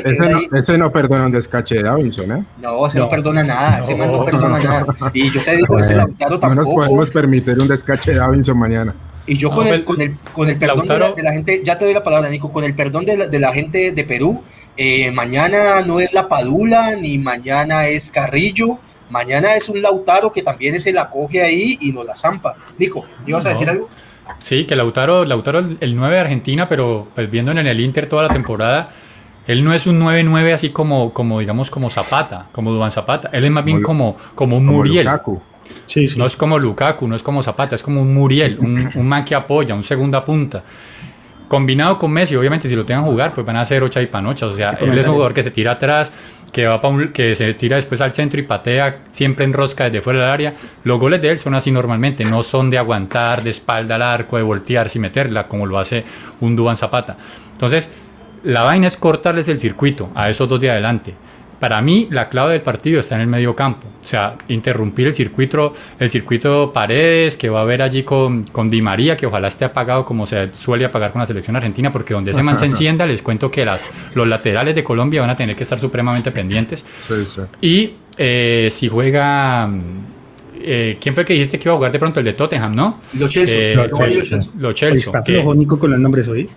Ese, no, perdona un descache de Davinson, ¿eh? No, ese no, perdona nada. Ese man no perdona nada. Y yo te digo, ese Lautaro tampoco. No nos podemos permitir un descache de Davinson mañana. Y yo con, el, con, el, con el perdón de la, gente, ya te doy la palabra, Nico, con el perdón de la, de la gente de Perú, eh, mañana no es la Padula, ni mañana es Carrillo, Mañana es un Lautaro que también se la coge ahí y nos la zampa. Nico, ¿ibas a decir algo? Sí, que Lautaro, Lautaro el 9 de Argentina, pero pues viéndolo en el Inter toda la temporada, él no es un 9-9 así como, como, digamos, como Zapata, como Duban Zapata. Él es más bien como, como un Muriel. Sí, sí. No es como Lukaku, no es como Zapata, es como un Muriel, un, un man que apoya, un segunda punta. Combinado con Messi, obviamente, si lo tengan jugar, pues van a ser ocho y panochas. O sea, él es un jugador que se tira atrás, que va pa un- que se tira después al centro y patea siempre en rosca desde fuera del área. Los goles de él son así normalmente, no son de aguantar de espalda al arco, de voltearse y meterla, como lo hace un Duban Zapata. Entonces, la vaina es cortarles el circuito a esos dos de adelante. Para mí, la clave del partido está en el medio campo. O sea, interrumpir el circuito, el circuito Paredes, que va a haber allí con, con Di María, que ojalá esté apagado como se suele apagar con la selección argentina, porque donde ese man se encienda, les cuento que las, los laterales de Colombia van a tener que estar supremamente pendientes. Sí, sí. Y eh, si juega. Eh, ¿Quién fue que dijiste que iba a jugar de pronto? El de Tottenham, ¿no? Lo Chelsea. Eh, Lo Lo Chelsea. Lo está que- flojo Nico con los nombres hoy.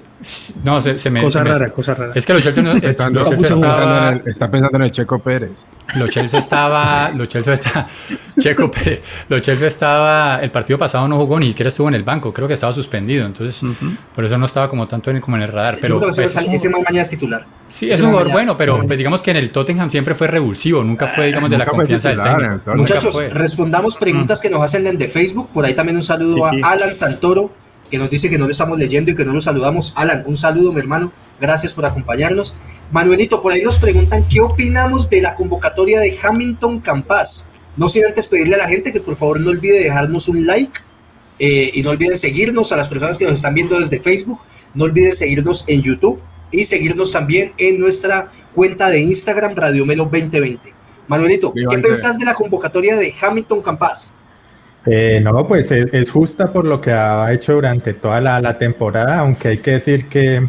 No, se, se me. Cosa se me- rara, cosa rara. Es que los Chelsea, no, Está, los está Chelsea pensando estaba- en el, está pensando en el Checo Pérez. Lo Chelsea estaba, lo Chelsea está, Checo Pérez, lo Chelsea estaba, el partido pasado no jugó ni siquiera estuvo en el banco, creo que estaba suspendido, entonces por eso no estaba como tanto en, como en el radar. Yo Pero creo que ese, pues, sale- ese mañana es titular. sí, es un jugador bueno, pero pues digamos que en el Tottenham siempre fue revulsivo, nunca fue digamos de la Nunca confianza del técnico. Muchachos, respondamos preguntas que nos hacen desde Facebook. Por ahí también un saludo Sí, sí. a Alan Santoro, que nos dice que no lo estamos leyendo y que no lo saludamos. Alan, un saludo, mi hermano. Gracias por acompañarnos. Manuelito, por ahí nos preguntan qué opinamos de la convocatoria de Hamilton Campas. No sin antes pedirle a la gente que por favor no olvide dejarnos un like eh, y no olviden seguirnos a las personas que nos están viendo desde Facebook. No olviden seguirnos en YouTube y seguirnos también en nuestra cuenta de Instagram, Radio Melo 2020. Manuelito, ¿qué pensás de la convocatoria de Hamilton Campas? Eh, no, pues es, es justa por lo que ha hecho durante toda la, la temporada, aunque hay que decir que,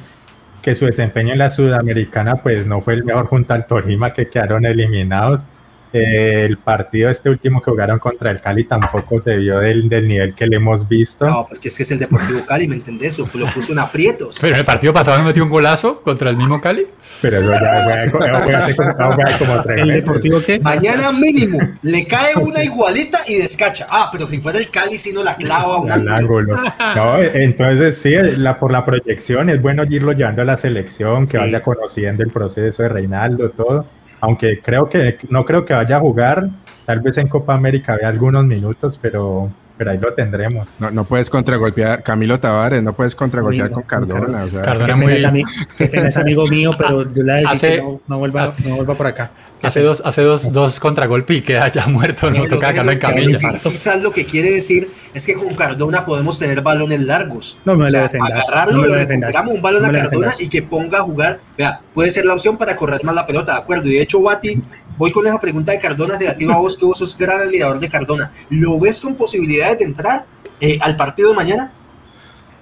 que su desempeño en la Sudamericana pues no fue el mejor junto al Tolima que quedaron eliminados. Eh, el partido este último que jugaron contra el Cali tampoco se vio del, del nivel que le hemos visto. No, porque es que es el Deportivo Cali, ¿me entendés? Lo lo puso en aprietos. Pero en el partido pasado me metió un golazo contra el mismo Cali. Pero eso ya como, tres ¿El. Deportivo qué? Mañana mínimo le cae una igualita y descacha. Ah, pero si fuera el Cali, si no la clava un ángulo. ángulo. No, entonces sí, la, por la proyección es bueno irlo llevando a la selección, que Sí. vaya conociendo el proceso de Reinaldo, todo. Aunque creo que no creo que vaya a jugar, tal vez en Copa América vea algunos minutos, pero, pero ahí lo tendremos. No, no puedes contragolpear, Camilo Tavares, no puedes contragolpear Uy, no, con Cardona. o sea, Cardona muy- es amigo mío, pero yo le voy a decir Hace- que no, no vuelva, hace- no vuelva por acá. Hace dos, hace dos, dos contragolpes y queda ya muerto, Lo toca en camilla. Quizás lo que quiere decir es que con Cardona podemos tener balones largos. No me O lo sea, defendas, Agarrarlo, no defendas, recuperamos un balón no a Cardona y que ponga a jugar. Vea, puede ser la opción para correr más la pelota, de acuerdo. Y de hecho, Bati, voy con esa pregunta de Cardona relativa a vos, que vos sos gran admirador de Cardona. ¿Lo ves con posibilidades de entrar eh, al partido de mañana?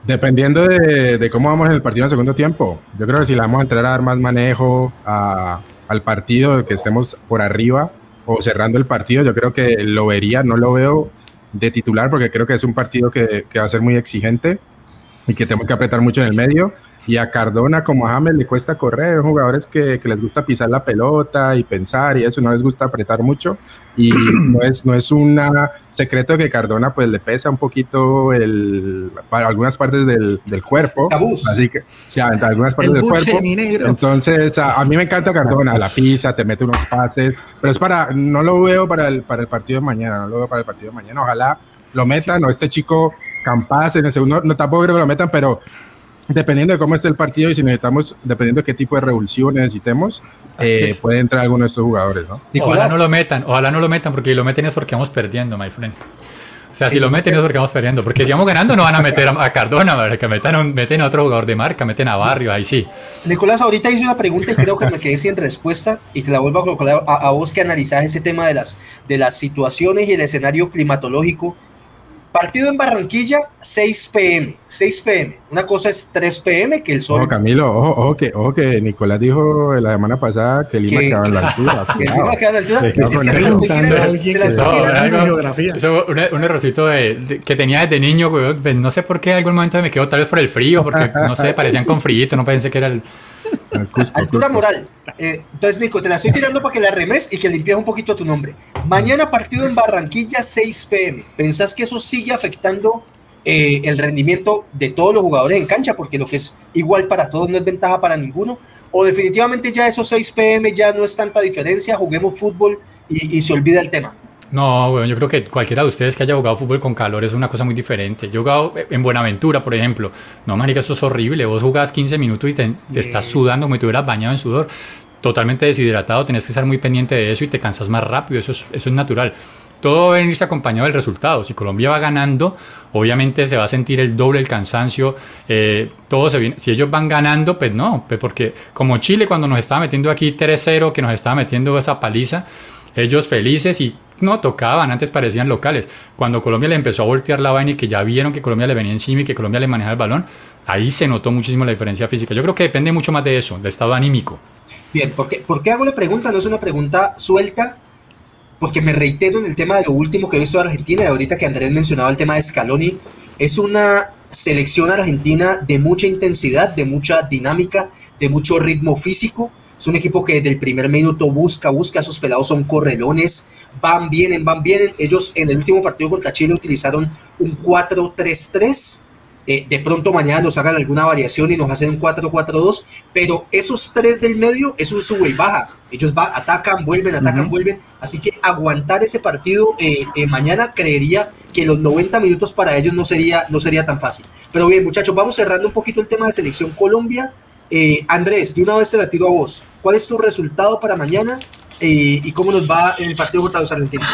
Dependiendo de, de cómo vamos en el partido en el segundo tiempo. Yo creo que si le vamos a entrar a dar más manejo a- al partido, que estemos por arriba o cerrando el partido, yo creo que lo vería, no lo veo de titular porque creo que es un partido que, que va a ser muy exigente y que tenemos que apretar mucho en el medio. Y a Cardona, como a James, le cuesta correr, jugadores que, que les gusta pisar la pelota y pensar y eso, no les gusta apretar mucho. Y no es, no es un secreto que Cardona pues le pesa un poquito el, para algunas partes del, del cuerpo. Cabuz. Así que, sí, en algunas partes El del cuerpo. Entonces, a, a mí me encanta Cardona, la pisa, te mete unos pases, pero es para, no lo veo para el, para el partido de mañana, no lo veo para el partido de mañana. Ojalá lo metan, o este chico Campas en el segundo, no tampoco creo que lo metan, pero dependiendo de cómo esté el partido y si necesitamos, dependiendo de qué tipo de revulsivo necesitemos, eh, puede entrar alguno de estos jugadores, ¿no? Ojalá Nicolás. no lo metan, ojalá no lo metan, porque si lo meten es porque vamos perdiendo, my friend. O sea, si lo meten es porque vamos perdiendo, porque si vamos ganando no van a meter a, a Cardona, que metan un- meten a otro jugador de marca, meten a Barrio, ahí sí. Nicolás, ahorita hice una pregunta y creo que me quedé sin respuesta y te la vuelvo a colocar a, a vos que analizás ese tema de las, de las situaciones y el escenario climatológico. Partido en Barranquilla, 6 pm. 6 pm. Una cosa es 3 pm, que el sol. Ojo, Camilo, ojo, ojo que, ojo que Nicolás dijo la semana pasada que Lima Que- quedaba en la altura. que cuidado. encima queda a la altura. Eso. un, un errorcito de, de- que tenía desde niño, güey, pues, no sé por qué en algún momento me quedó tal vez por el frío, porque no sé, parecían con frío, no pensé que era el... Cusco, Altura Cusco. moral. Eh, entonces, Nico, te la estoy tirando para que la remes y que limpies un poquito tu nombre. Mañana partido en Barranquilla, 6 pm. ¿Pensás que eso sigue afectando eh, el rendimiento de todos los jugadores en cancha, porque lo que es igual para todos no es ventaja para ninguno, o definitivamente ya esos 6 pm ya no es tanta diferencia, juguemos fútbol y, se olvida el tema. No, bueno, yo creo que cualquiera de ustedes que haya jugado fútbol con calor es una cosa muy diferente. Yo he jugado en Buenaventura, por ejemplo. No, marica, eso es horrible. Vos jugás 15 minutos y te, estás sudando como si te hubieras bañado en sudor. Totalmente deshidratado, tenés que estar muy pendiente de eso y te cansas más rápido. Eso es, eso es natural todo va a venirse acompañado del resultado. Si Colombia va ganando, obviamente se va a sentir el doble el cansancio. Eh, todo se viene. Si ellos van ganando, pues no, pues porque como Chile cuando nos estaba metiendo aquí 3-0, que nos estaba metiendo esa paliza, ellos felices y no tocaban, antes parecían locales. Cuando Colombia le empezó a voltear la vaina y que ya vieron que Colombia le venía encima y que Colombia le manejaba el balón, ahí se notó muchísimo la diferencia física. Yo creo que depende mucho más de eso, del estado anímico. Bien, ¿por qué, ¿por qué hago la pregunta? No es una pregunta suelta, porque me reitero en el tema de lo último que he visto de Argentina, y ahorita que Andrés mencionaba el tema de Scaloni, es una selección argentina de mucha intensidad, de mucha dinámica, de mucho ritmo físico. Es un equipo que desde el primer minuto busca, busca, esos pelados son correlones, van, vienen, van, vienen. Ellos en el último partido contra Chile utilizaron un 4-3-3 eh, de pronto mañana nos hagan alguna variación y nos hacen un 4-4-2, pero esos tres del medio es un sube y baja. Ellos va, atacan, vuelven, atacan, vuelven. Así que aguantar ese partido eh, eh, mañana creería que los 90 minutos para ellos no sería, no sería tan fácil. Pero bien, muchachos, vamos cerrando un poquito el tema de selección Colombia. Andrés, de una vez te la tiro a vos. ¿Cuál es tu resultado para mañana y cómo nos va en el partido contra los argentinos?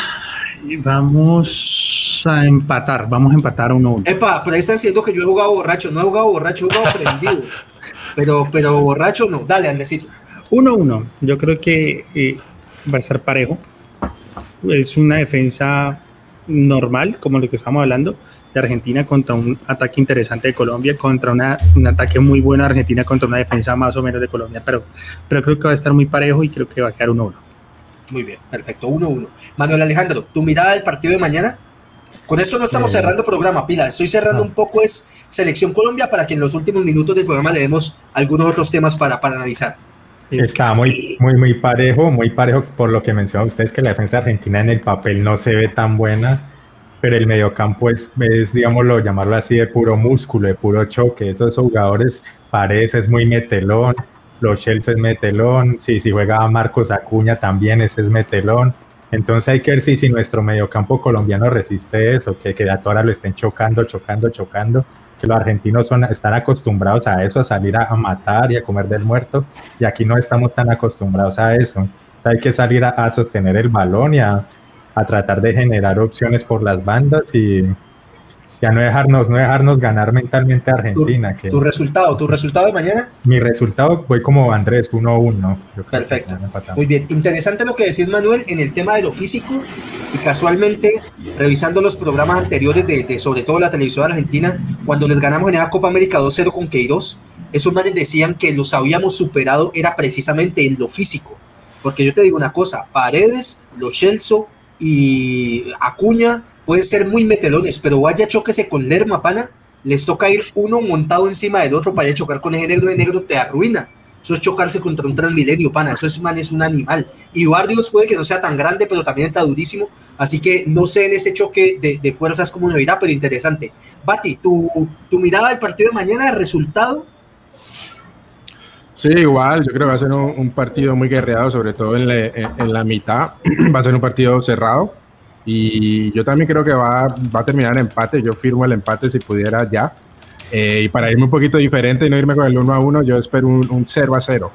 Vamos a empatar, vamos a empatar uno uno. Epa, pero ahí están diciendo que yo he jugado borracho, no he jugado borracho, he jugado prendido. pero, pero borracho no, dale, Andesito. 1-1, yo creo que eh, va a ser parejo. Es una defensa normal, como lo que estamos hablando, de Argentina contra un ataque interesante de Colombia, contra una, un ataque muy bueno de Argentina contra una defensa más o menos de Colombia, pero, pero creo que va a estar muy parejo y creo que va a quedar 1-1. Muy bien, perfecto, 1-1. Manuel Alejandro, ¿tu mirada del partido de mañana? Con esto no estamos cerrando programa, Pila. Estoy cerrando un poco es Selección Colombia para que en los últimos minutos del programa le demos algunos otros temas para, para analizar. Está muy, muy, muy parejo, muy parejo por lo que mencionan ustedes que la defensa argentina en el papel no se ve tan buena, pero el mediocampo es, es digámoslo, llamarlo así, de puro músculo, de puro choque. Esos jugadores, Paredes es muy metelón, los Shells es metelón, si, si juega Marcos Acuña también ese es metelón. Entonces hay que ver si, si nuestro mediocampo colombiano resiste eso, que, que a toda lo estén chocando, chocando, chocando, que los argentinos son, están acostumbrados a eso, a salir a, matar y a comer del muerto, y aquí no estamos tan acostumbrados a eso. hay que salir a, sostener el balón y a, a, tratar de generar opciones por las bandas y, ya no dejarnos, no dejarnos ganar mentalmente a Argentina. ¿Tu, que, ¿Tu resultado? ¿Tu resultado de mañana? Mi resultado fue como Andrés, 1-1. Perfecto. Muy bien. Interesante lo que decís, Manuel, en el tema de lo físico. Y casualmente, revisando los programas anteriores de, sobre todo la televisión argentina, cuando les ganamos en la Copa América 2-0 con Queiroz, esos manes decían que los habíamos superado era precisamente en lo físico. Porque yo te digo una cosa, Paredes, Lo Celso y Acuña pueden ser muy metelones, pero vaya choquese con Lerma, pana, les toca ir uno montado encima del otro para chocar con ese negro, de negro te arruina. Eso es chocarse contra un transmilenio, pana. Eso es, man, es un animal. Y Barrios puede que no sea tan grande, pero también está durísimo. Así que no sé en ese choque de, fuerzas cómo nos pero interesante. Bati, tu, tu mirada del partido de mañana, resultado. Sí, igual, yo creo que va a ser un, partido muy guerreado, sobre todo en, en la mitad. va a ser un partido cerrado y yo también creo que va, va a terminar en empate. Yo firmo el empate si pudiera ya. Eh, y para irme un poquito diferente y no irme con el 1 a 1, yo espero un, un 0 a 0.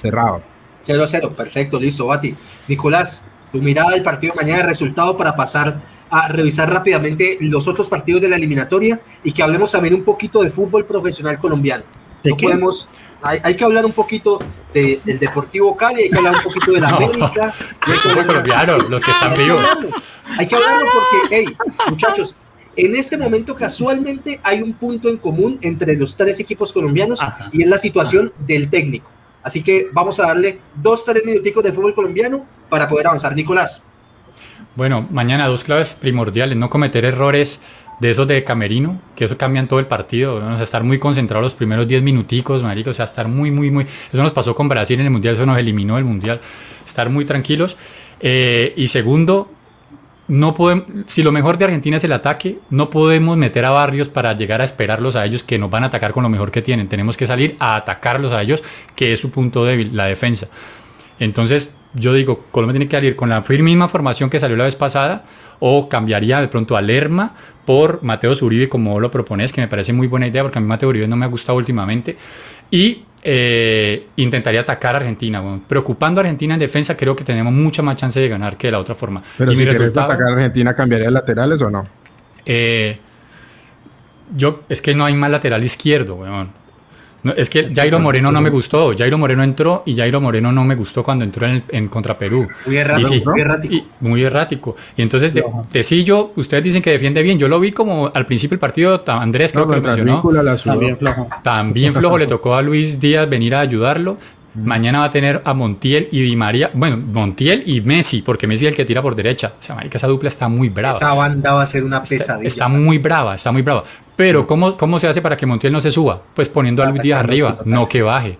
Cerrado. 0 a 0, perfecto, listo, Bati. Nicolás, tu mirada del partido de mañana, resultado para pasar a revisar rápidamente los otros partidos de la eliminatoria y que hablemos también un poquito de fútbol profesional colombiano. no podemos hay, que hablar un poquito del Deportivo Cali, hay que hablar un poquito de la América. hay que hablar los que están vivos. Hay que hablarlo porque, hey, muchachos, en este momento casualmente hay un punto en común entre los tres equipos colombianos y es la situación del técnico. Así que vamos a darle dos, tres minuticos de fútbol colombiano para poder avanzar. Nicolás. Bueno, mañana dos claves primordiales, no cometer errores de esos de camerino, que eso cambian todo el partido, vamos a estar muy concentrados los primeros 10 minuticos, marico, o sea, estar muy, muy, muy, eso nos pasó con Brasil en el Mundial, eso nos eliminó del Mundial, estar muy tranquilos. Eh, y segundo, no podemos, si lo mejor de Argentina es el ataque, no podemos meter a Barrios para llegar a esperarlos a ellos que nos van a atacar con lo mejor que tienen. Tenemos que salir a atacarlos a ellos, que es su punto débil, la defensa. Entonces, yo digo, Colombia tiene que salir con la misma formación que salió la vez pasada, o cambiaría de pronto a Lerma por Mateo Zuribe, como lo propones, que me parece muy buena idea, porque a mí Mateo Zuribe no me ha gustado últimamente. Y eh, intentaría atacar a Argentina. preocupando a Argentina en defensa, creo que tenemos mucha más chance de ganar que de la otra forma. Pero si quieres atacar a Argentina, ¿cambiaría laterales o no? Eh, yo, es que no hay más lateral izquierdo, weón es que Jairo Moreno no me gustó. Jairo Moreno entró y Jairo Moreno no me gustó cuando entró en, contra Perú. Muy errático. muy errático. muy errático. Y entonces, de, Tecillo, ustedes dicen que defiende bien. Yo lo vi como al principio del partido, Andrés creo que lo mencionó. También flojo. También flojo. le tocó a Luis Díaz venir a ayudarlo. Mañana va a tener a Montiel y Di María. Bueno, Montiel y Messi, porque Messi es el que tira por derecha. O sea, marica, esa dupla está muy brava. Esa banda va a ser una pesadilla. Está, muy brava, está muy brava. Pero, ¿cómo, ¿cómo se hace para que Montiel no se suba? Pues poniendo a Luis Díaz arriba, no que baje.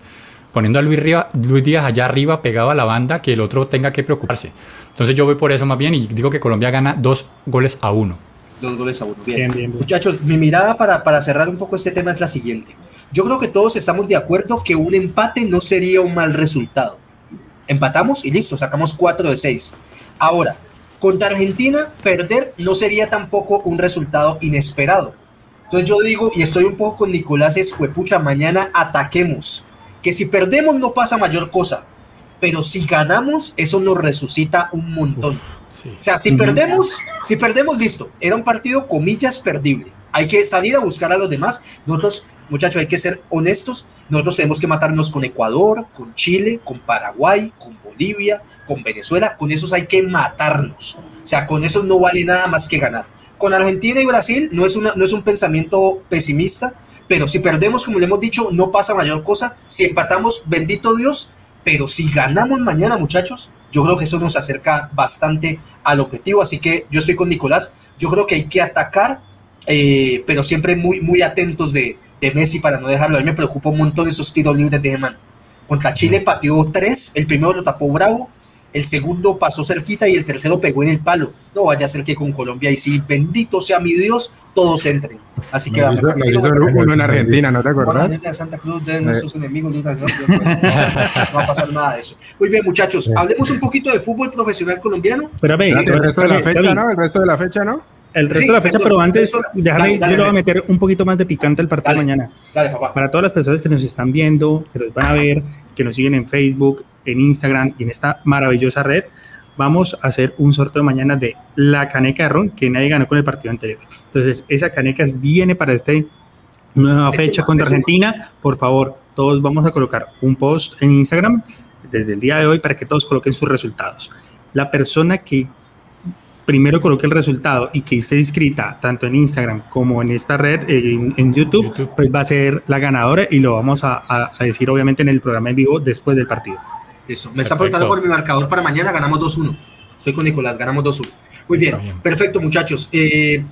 Poniendo a Luis, Luis Díaz allá arriba, pegado a la banda, que el otro tenga que preocuparse. Entonces yo voy por eso más bien y digo que Colombia gana dos goles a uno. Dos goles a uno. Bien. bien, Muchachos, mi mirada para, para cerrar un poco este tema es la siguiente. Yo creo que todos estamos de acuerdo que un empate no sería un mal resultado. Empatamos y listo, sacamos 4 de 6. Ahora, contra Argentina, perder no sería tampoco un resultado inesperado. Entonces yo digo, y estoy un poco con Nicolás, es, pucha, mañana ataquemos. Que si perdemos no pasa mayor cosa, pero si ganamos, eso nos resucita un montón. O sea, si perdemos, si perdemos, listo. Era un partido, comillas, perdible. Hay que salir a buscar a los demás. Nosotros, muchachos, hay que ser honestos. Nosotros tenemos que matarnos con Ecuador, con Chile, con Paraguay, con Bolivia, con Venezuela. Con esos hay que matarnos. O sea, con esos no vale nada más que ganar. Con Argentina y Brasil no es, una, no es un pensamiento pesimista, pero si perdemos, como le hemos dicho, no pasa mayor cosa. Si empatamos, bendito Dios, pero si ganamos mañana, muchachos, yo creo que eso nos acerca bastante al objetivo. Así que yo estoy con Nicolás. Yo creo que hay que atacar, eh, pero siempre muy, muy atentos de, de, Messi para no dejarlo. A mí me preocupa un montón esos tiros libres de Man. Contra Chile pateó tres, el primero lo tapó Bravo, el segundo pasó cerquita y el tercero pegó en el palo. No vaya a ser que con Colombia, y sí, bendito sea mi Dios, todos entren. Así que vamos. uno en Argentina, ¿no te acuerdas? Santa Cruz de nuestros enemigos, no, va a pasar nada de eso. Muy bien, muchachos, hablemos un poquito de fútbol profesional colombiano. Pero el resto de la fecha, ¿no? El resto de la fecha, ¿no? El resto de la fecha, pero antes, déjame, yo le voy a meter un poquito más de picante al partido de mañana. Dale, papá. Para todas las personas que nos están viendo, que nos van a ver, que nos siguen en Facebook, en Instagram y en esta maravillosa red, vamos a hacer un sorteo mañana de la caneca de ron que nadie ganó con el partido anterior. Entonces, esa caneca viene para esta nueva fecha contra Argentina. Por favor, todos vamos a colocar un post en Instagram desde el día de hoy para que todos coloquen sus resultados. La persona que primero coloque el resultado y que esté inscrita tanto en Instagram como en esta red, en, YouTube, pues va a ser la ganadora y lo vamos a, a decir obviamente en el programa en vivo después del partido. Eso. Me está preguntando por mi marcador para mañana, ganamos 2-1. Estoy con Nicolás, ganamos 2-1. Muy bien. perfecto muchachos. Eh,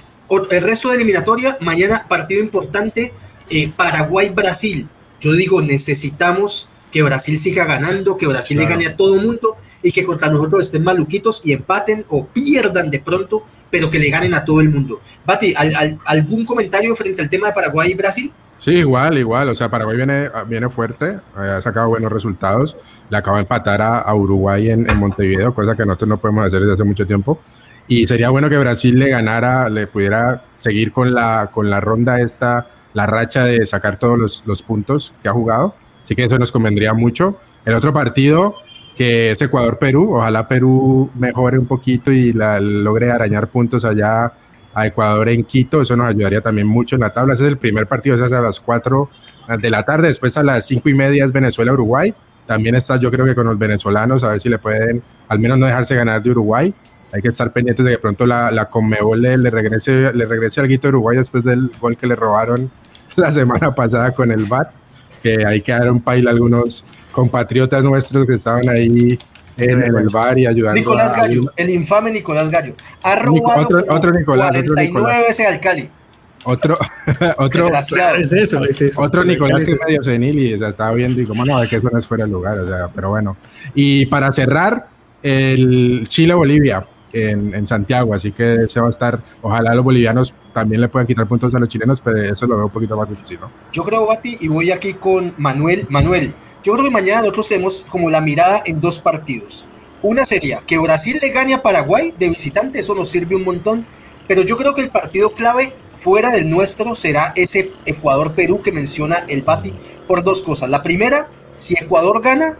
el resto de eliminatoria, mañana partido importante, eh, Paraguay-Brasil. Yo digo, necesitamos que Brasil siga ganando, que Brasil le gane a todo el mundo y que contra nosotros estén maluquitos y empaten o pierdan de pronto, pero que le ganen a todo el mundo. Bati, ¿algún comentario frente al tema de Paraguay y Brasil? Sí, igual, igual. O sea, Paraguay viene, viene fuerte, ha sacado buenos resultados. Le acaba de empatar a, Uruguay en, Montevideo, cosa que nosotros no podemos hacer desde hace mucho tiempo. Y sería bueno que Brasil le ganara, le pudiera seguir con la, con la ronda esta, la racha de sacar todos los, los puntos que ha jugado. Así que eso nos convendría mucho. El otro partido, que es Ecuador-Perú, ojalá Perú mejore un poquito y la, logre arañar puntos allá a Ecuador en Quito, eso nos ayudaría también mucho en la tabla. Ese es el primer partido, se hace a las 4 de la tarde, después a las 5 y media es Venezuela-Uruguay. También está yo creo que con los venezolanos, a ver si le pueden al menos no dejarse ganar de Uruguay. Hay que estar pendientes de que pronto la, la Conmebol le, regrese, le regrese al guito Uruguay después del gol que le robaron la semana pasada con el BAT, que hay que dar un pail a algunos compatriotas nuestros que estaban ahí en, el bar y ayudando. Nicolás Gallo, el infame Nicolás Gallo. Ha robado otro, otro Nicolás, 49 otro Nicolás. veces al Cali. Otro, otro, es eso, es eso. Otro Nicolás que es medio senil y o sea, estaba viendo y como no, de que eso no es fuera de lugar, o sea, pero bueno. Y para cerrar, el Chile-Bolivia, en, en, Santiago, así que se va a estar, ojalá los bolivianos también le puedan quitar puntos a los chilenos, pero eso lo veo un poquito más difícil, ¿no? Yo creo, Bati, y voy aquí con Manuel. Manuel, yo creo que mañana nosotros tenemos como la mirada en dos partidos. Una sería que Brasil le gane a Paraguay de visitante, eso nos sirve un montón, pero yo creo que el partido clave fuera del nuestro será ese Ecuador-Perú que menciona el Bati por dos cosas. La primera, si Ecuador gana,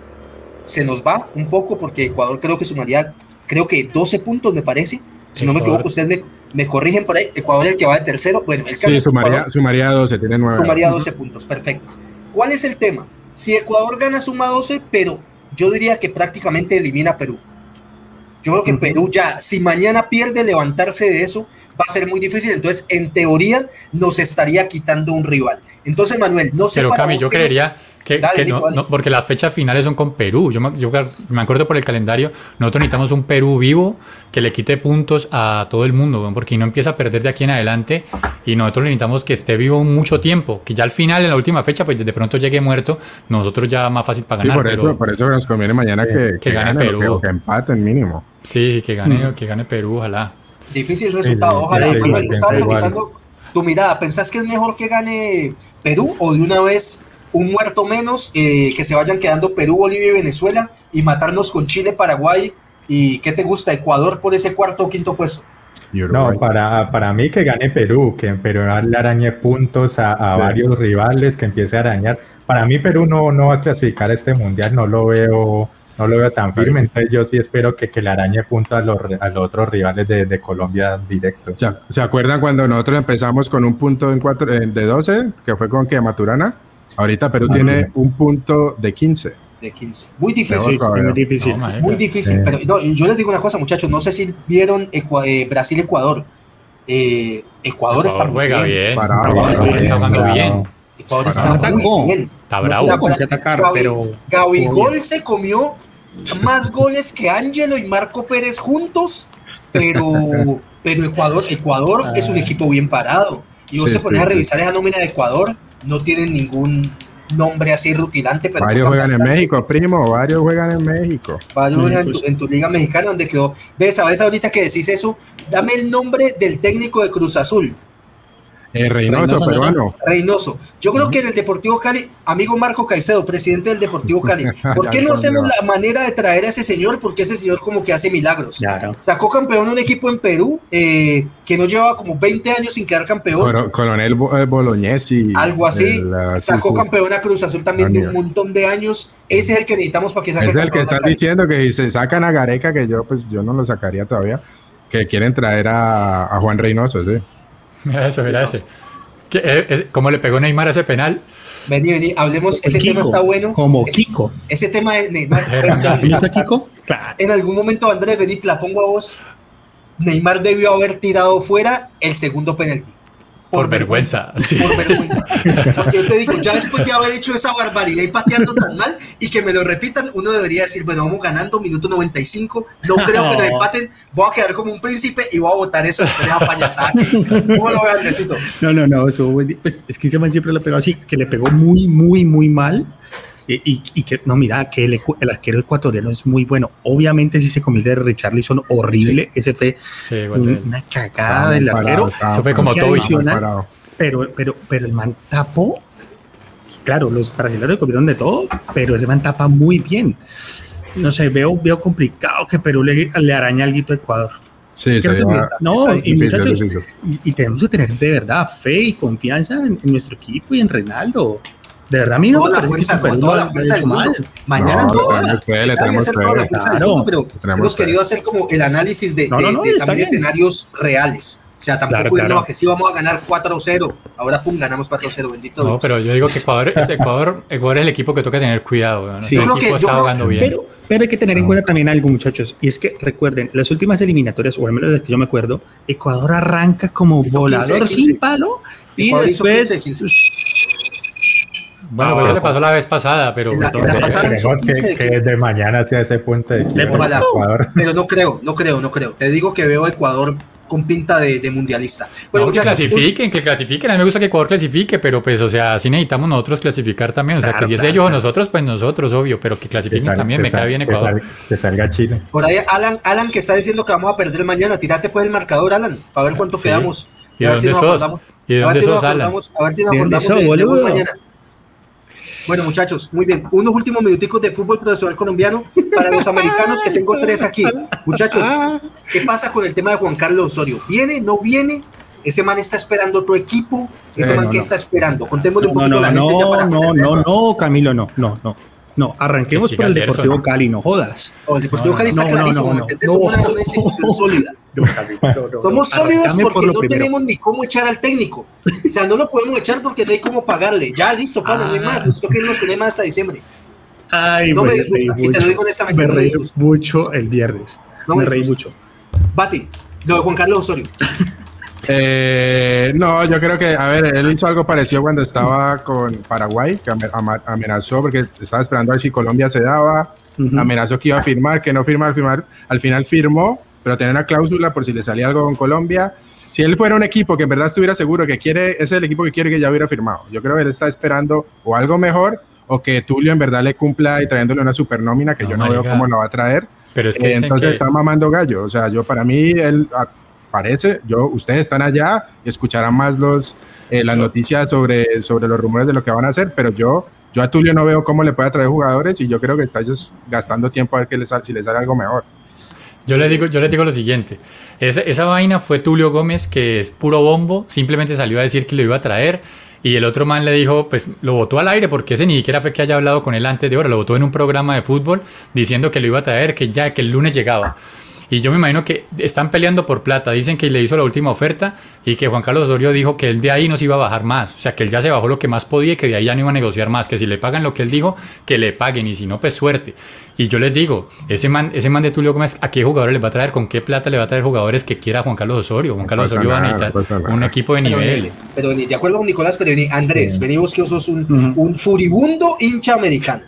se nos va un poco porque Ecuador creo que sumaría, creo que 12 puntos me parece. Si no me equivoco, ustedes me, me, corrigen por ahí. Ecuador es el que va de tercero. Bueno, el sí, sumaría, sumaría 12, tiene 9. Sumaría 12 puntos, perfecto. ¿Cuál es el tema? Si Ecuador gana, suma 12, pero yo diría que prácticamente elimina a Perú. Yo creo que uh -huh. Perú ya, si mañana pierde levantarse de eso, va a ser muy difícil. Entonces, en teoría, nos estaría quitando un rival. Entonces, Manuel, no sé. Pero Cami, yo creería. Nos... Que, dale, que no, no, porque las fechas finales son con Perú. Yo me, yo me, acuerdo por el calendario, nosotros necesitamos un Perú vivo que le quite puntos a todo el mundo, porque no empieza a perder de aquí en adelante y nosotros necesitamos que esté vivo mucho tiempo, que ya al final, en la última fecha, pues de pronto llegue muerto, nosotros ya más fácil para sí, ganar. Por eso, por eso nos conviene mañana que, que, que gane, gane, Perú. Que, que empaten mínimo. Sí, que gane, mm. que gane Perú, ojalá. Difícil resultado, ojalá. Sí, te estaba preguntando tu mirada, ¿pensás que es mejor que gane Perú o de una vez un muerto menos, eh, que se vayan quedando Perú, Bolivia y Venezuela y matarnos con Chile, Paraguay y ¿qué te gusta? Ecuador por ese cuarto o quinto puesto. No, para, para mí que gane Perú, que Perú le arañe puntos a, a sí. varios rivales, que empiece a arañar. Para mí Perú no, no va a clasificar este mundial, no lo veo, no lo veo tan firme, entonces yo sí espero que, que le arañe puntos a los, a los otros rivales de, de Colombia directo. ¿Se, ¿Se, acuerdan cuando nosotros empezamos con un punto en cuatro, de 12, que fue con que Maturana? Ahorita Perú ah, tiene bien. un punto de 15. De 15. Muy difícil. Sí, muy difícil. No, muy difícil. Eh. Pero no, yo les digo una cosa, muchachos. No sé si vieron eh, Brasil-Ecuador. Eh, Ecuador, Ecuador está juega muy bien. Parado, Ecuador está, está jugando bien. Ecuador está muy bien. Está bravo. No, que atacar, Gaby, pero... Gabigol se comió más goles que Ángelo y Marco Pérez juntos. Pero, pero Ecuador, Ecuador ah. es un equipo bien parado. Y vos sí, se pones sí, a revisar sí. esa nómina de Ecuador no tienen ningún nombre así rutilante. Pero varios juegan bastante. en México, primo, varios juegan en México. Varios juegan en tu, en tu, liga mexicana, donde quedó. Ves, a veces ahorita que decís eso, dame el nombre del técnico de Cruz Azul. Eh, Reynoso, Reynoso, peruano. Reynoso. Yo creo que en el Deportivo Cali, amigo Marco Caicedo, presidente del Deportivo Cali, ¿por qué no hacemos la manera de traer a ese señor? Porque ese señor como que hace milagros. Claro. Sacó campeón un equipo en Perú eh, que no llevaba como 20 años sin quedar campeón. Coronel eh, Bolognesi. Algo así. El, Sacó sí, campeón a Cruz Azul también de un montón de años. Ese es el que necesitamos para que saque Es el que estás diciendo que si se sacan a Gareca, que yo pues yo no lo sacaría todavía, que quieren traer a, a Juan Reynoso, sí. Mira eso, mira ese. ¿Cómo le pegó Neymar a ese penal? Vení, vení, hablemos, ese Kiko, tema está bueno. Como ese, Kiko. Ese tema de Neymar. ¿Viste Kiko? Claro. En algún momento, Andrés, vení, te la pongo a vos. Neymar debió haber tirado fuera el segundo penalti. Por, vergüenza. vergüenza. Sí. Por vergüenza. Porque yo te digo, ya después de haber hecho esa barbaridad y pateando tan mal y que me lo repitan, uno debería decir, bueno, vamos ganando, minuto 95, no creo que nos empaten, voy a quedar como un príncipe y voy a votar eso después de la payasada que hice. ¿Cómo lo? No, no, no, eso, pues, es que ese siempre le pegó así, que le pegó muy, muy, muy mal. Y, y, y, que no mira que el, el, arquero ecuatoriano es muy bueno. Obviamente si se comienza de Richarlison horrible sí. ese fue sí, un, una cagada del arquero. eso fue como todo pero pero pero el man tapó. Claro los brasileños comieron de todo pero ese man tapa muy bien. No sé veo veo complicado que Perú le, le araña algo a Ecuador. Sí, sí, no, y, muchachos, y, y, tenemos que tener de verdad fe y confianza en, en nuestro equipo y en Reinaldo. De verdad, a mí no toda la fuerza, no, toda la fuerza del mundo. Mañana no, todo. Tenemos fe, le tenemos fe. Toda la fuerza claro, mundo, pero tenemos hemos fe. querido hacer como el análisis de, no, no, de, de también escenarios reales. O sea, tampoco claro, claro. que sí vamos a ganar 4-0. Ahora, pum, ganamos 4-0, bendito No, Dios. pero yo digo que Ecuador, este Ecuador, Ecuador es el equipo que toca tener cuidado. ¿no? Sí, el equipo está jugando bien. Pero, pero hay que tener en cuenta también algo, muchachos. Y es que recuerden, las últimas eliminatorias, o al menos las que yo me acuerdo, Ecuador arranca como volador 15, 15. sin palo y Ecuador después 15, 15. Bueno, pues ya le pasó la vez pasada, pero la, la pasada que, que, desde mañana hacia ese puente de, de Ecuador. Pero no creo, no creo, no creo. Te digo que veo Ecuador con pinta de, de mundialista. Bueno, que clasifiquen, que clasifiquen. A mí me gusta que Ecuador clasifique, pero pues, o sea, sí necesitamos nosotros clasificar también. O sea, que si es ellos o nosotros, pues nosotros, obvio, pero que clasifiquen también, me cae bien Ecuador. Que salga, Chile. Por ahí, Alan, Alan, que está diciendo que vamos a perder mañana, tirate pues el marcador, Alan, para ver cuánto quedamos. ¿Y de dónde sos? ¿Y de dónde sos, Alan? A ver si nos acordamos de, mañana. Bueno, muchachos, muy bien. Unos últimos minuticos de fútbol profesional colombiano para los americanos, que tengo tres aquí. Muchachos, ¿qué pasa con el tema de Juan Carlos Osorio? ¿Viene? ¿No viene? Ese man está esperando otro equipo. Ese man, ¿qué está esperando? Contémosle un poquito no, a la no, gente. No, no, no, no, Camilo, no, no, no. No, arranquemos por el Deportivo Cali, no jodas. El Deportivo Cali está clarísimo, no, Somos una institución sólida. Somos sólidos porque no tenemos ni cómo echar al técnico. O sea, no lo podemos echar porque no hay cómo pagarle. Ya, listo, Pablo, no hay más. Nos toca irnos con más hasta diciembre. Ay, no pues, me disgusta, y te lo digo honestamente. Me reí mucho el viernes. No me, me reí mucho. Bati, lo de Juan Carlos Osorio. Eh, no, yo creo que, a ver, él hizo algo parecido cuando estaba con Paraguay, que amenazó porque estaba esperando a ver si Colombia se daba, amenazó que iba a firmar, que no firma al firmar, al final firmó, pero tenía una cláusula por si le salía algo con Colombia. Si él fuera un equipo que en verdad estuviera seguro que quiere, ese es el equipo que quiere que ya hubiera firmado. Yo creo que él está esperando o algo mejor o que Tulio en verdad le cumpla y trayéndole una supernómina que yo no veo cómo lo va a traer. Pero es que eh, entonces está mamando gallo. O sea, yo para mí él parece, yo, ustedes están allá y escucharán más los, eh, las noticias sobre, sobre los rumores de lo que van a hacer, pero yo, yo a Tulio no veo cómo le puede atraer jugadores y yo creo que está ellos gastando tiempo a ver que les, si les sale algo mejor. Yo les digo, yo les digo lo siguiente, esa, esa vaina fue Tulio Gómez, que es puro bombo, simplemente salió a decir que lo iba a traer, y el otro man le dijo, pues lo votó al aire porque ese ni siquiera fue que haya hablado con él antes de ahora, lo votó en un programa de fútbol diciendo que lo iba a traer, que ya que el lunes llegaba. Y yo me imagino que están peleando por plata. Dicen que le hizo la última oferta y que Juan Carlos Osorio dijo que él de ahí no se iba a bajar más. O sea, que él ya se bajó lo que más podía y que de ahí ya no iba a negociar más. Que si le pagan lo que él dijo, que le paguen. Y si no, pues suerte. Y yo les digo, ese man, ese man de Tulio Gómez, ¿a qué jugadores le va a traer? ¿Con qué plata le va a traer jugadores que quiera Juan Carlos Osorio? Juan Carlos Osorio va a necesitar un equipo de nivel. Pero, de acuerdo con Nicolás, pero Andrés, venimos que sos un, un furibundo hincha americano.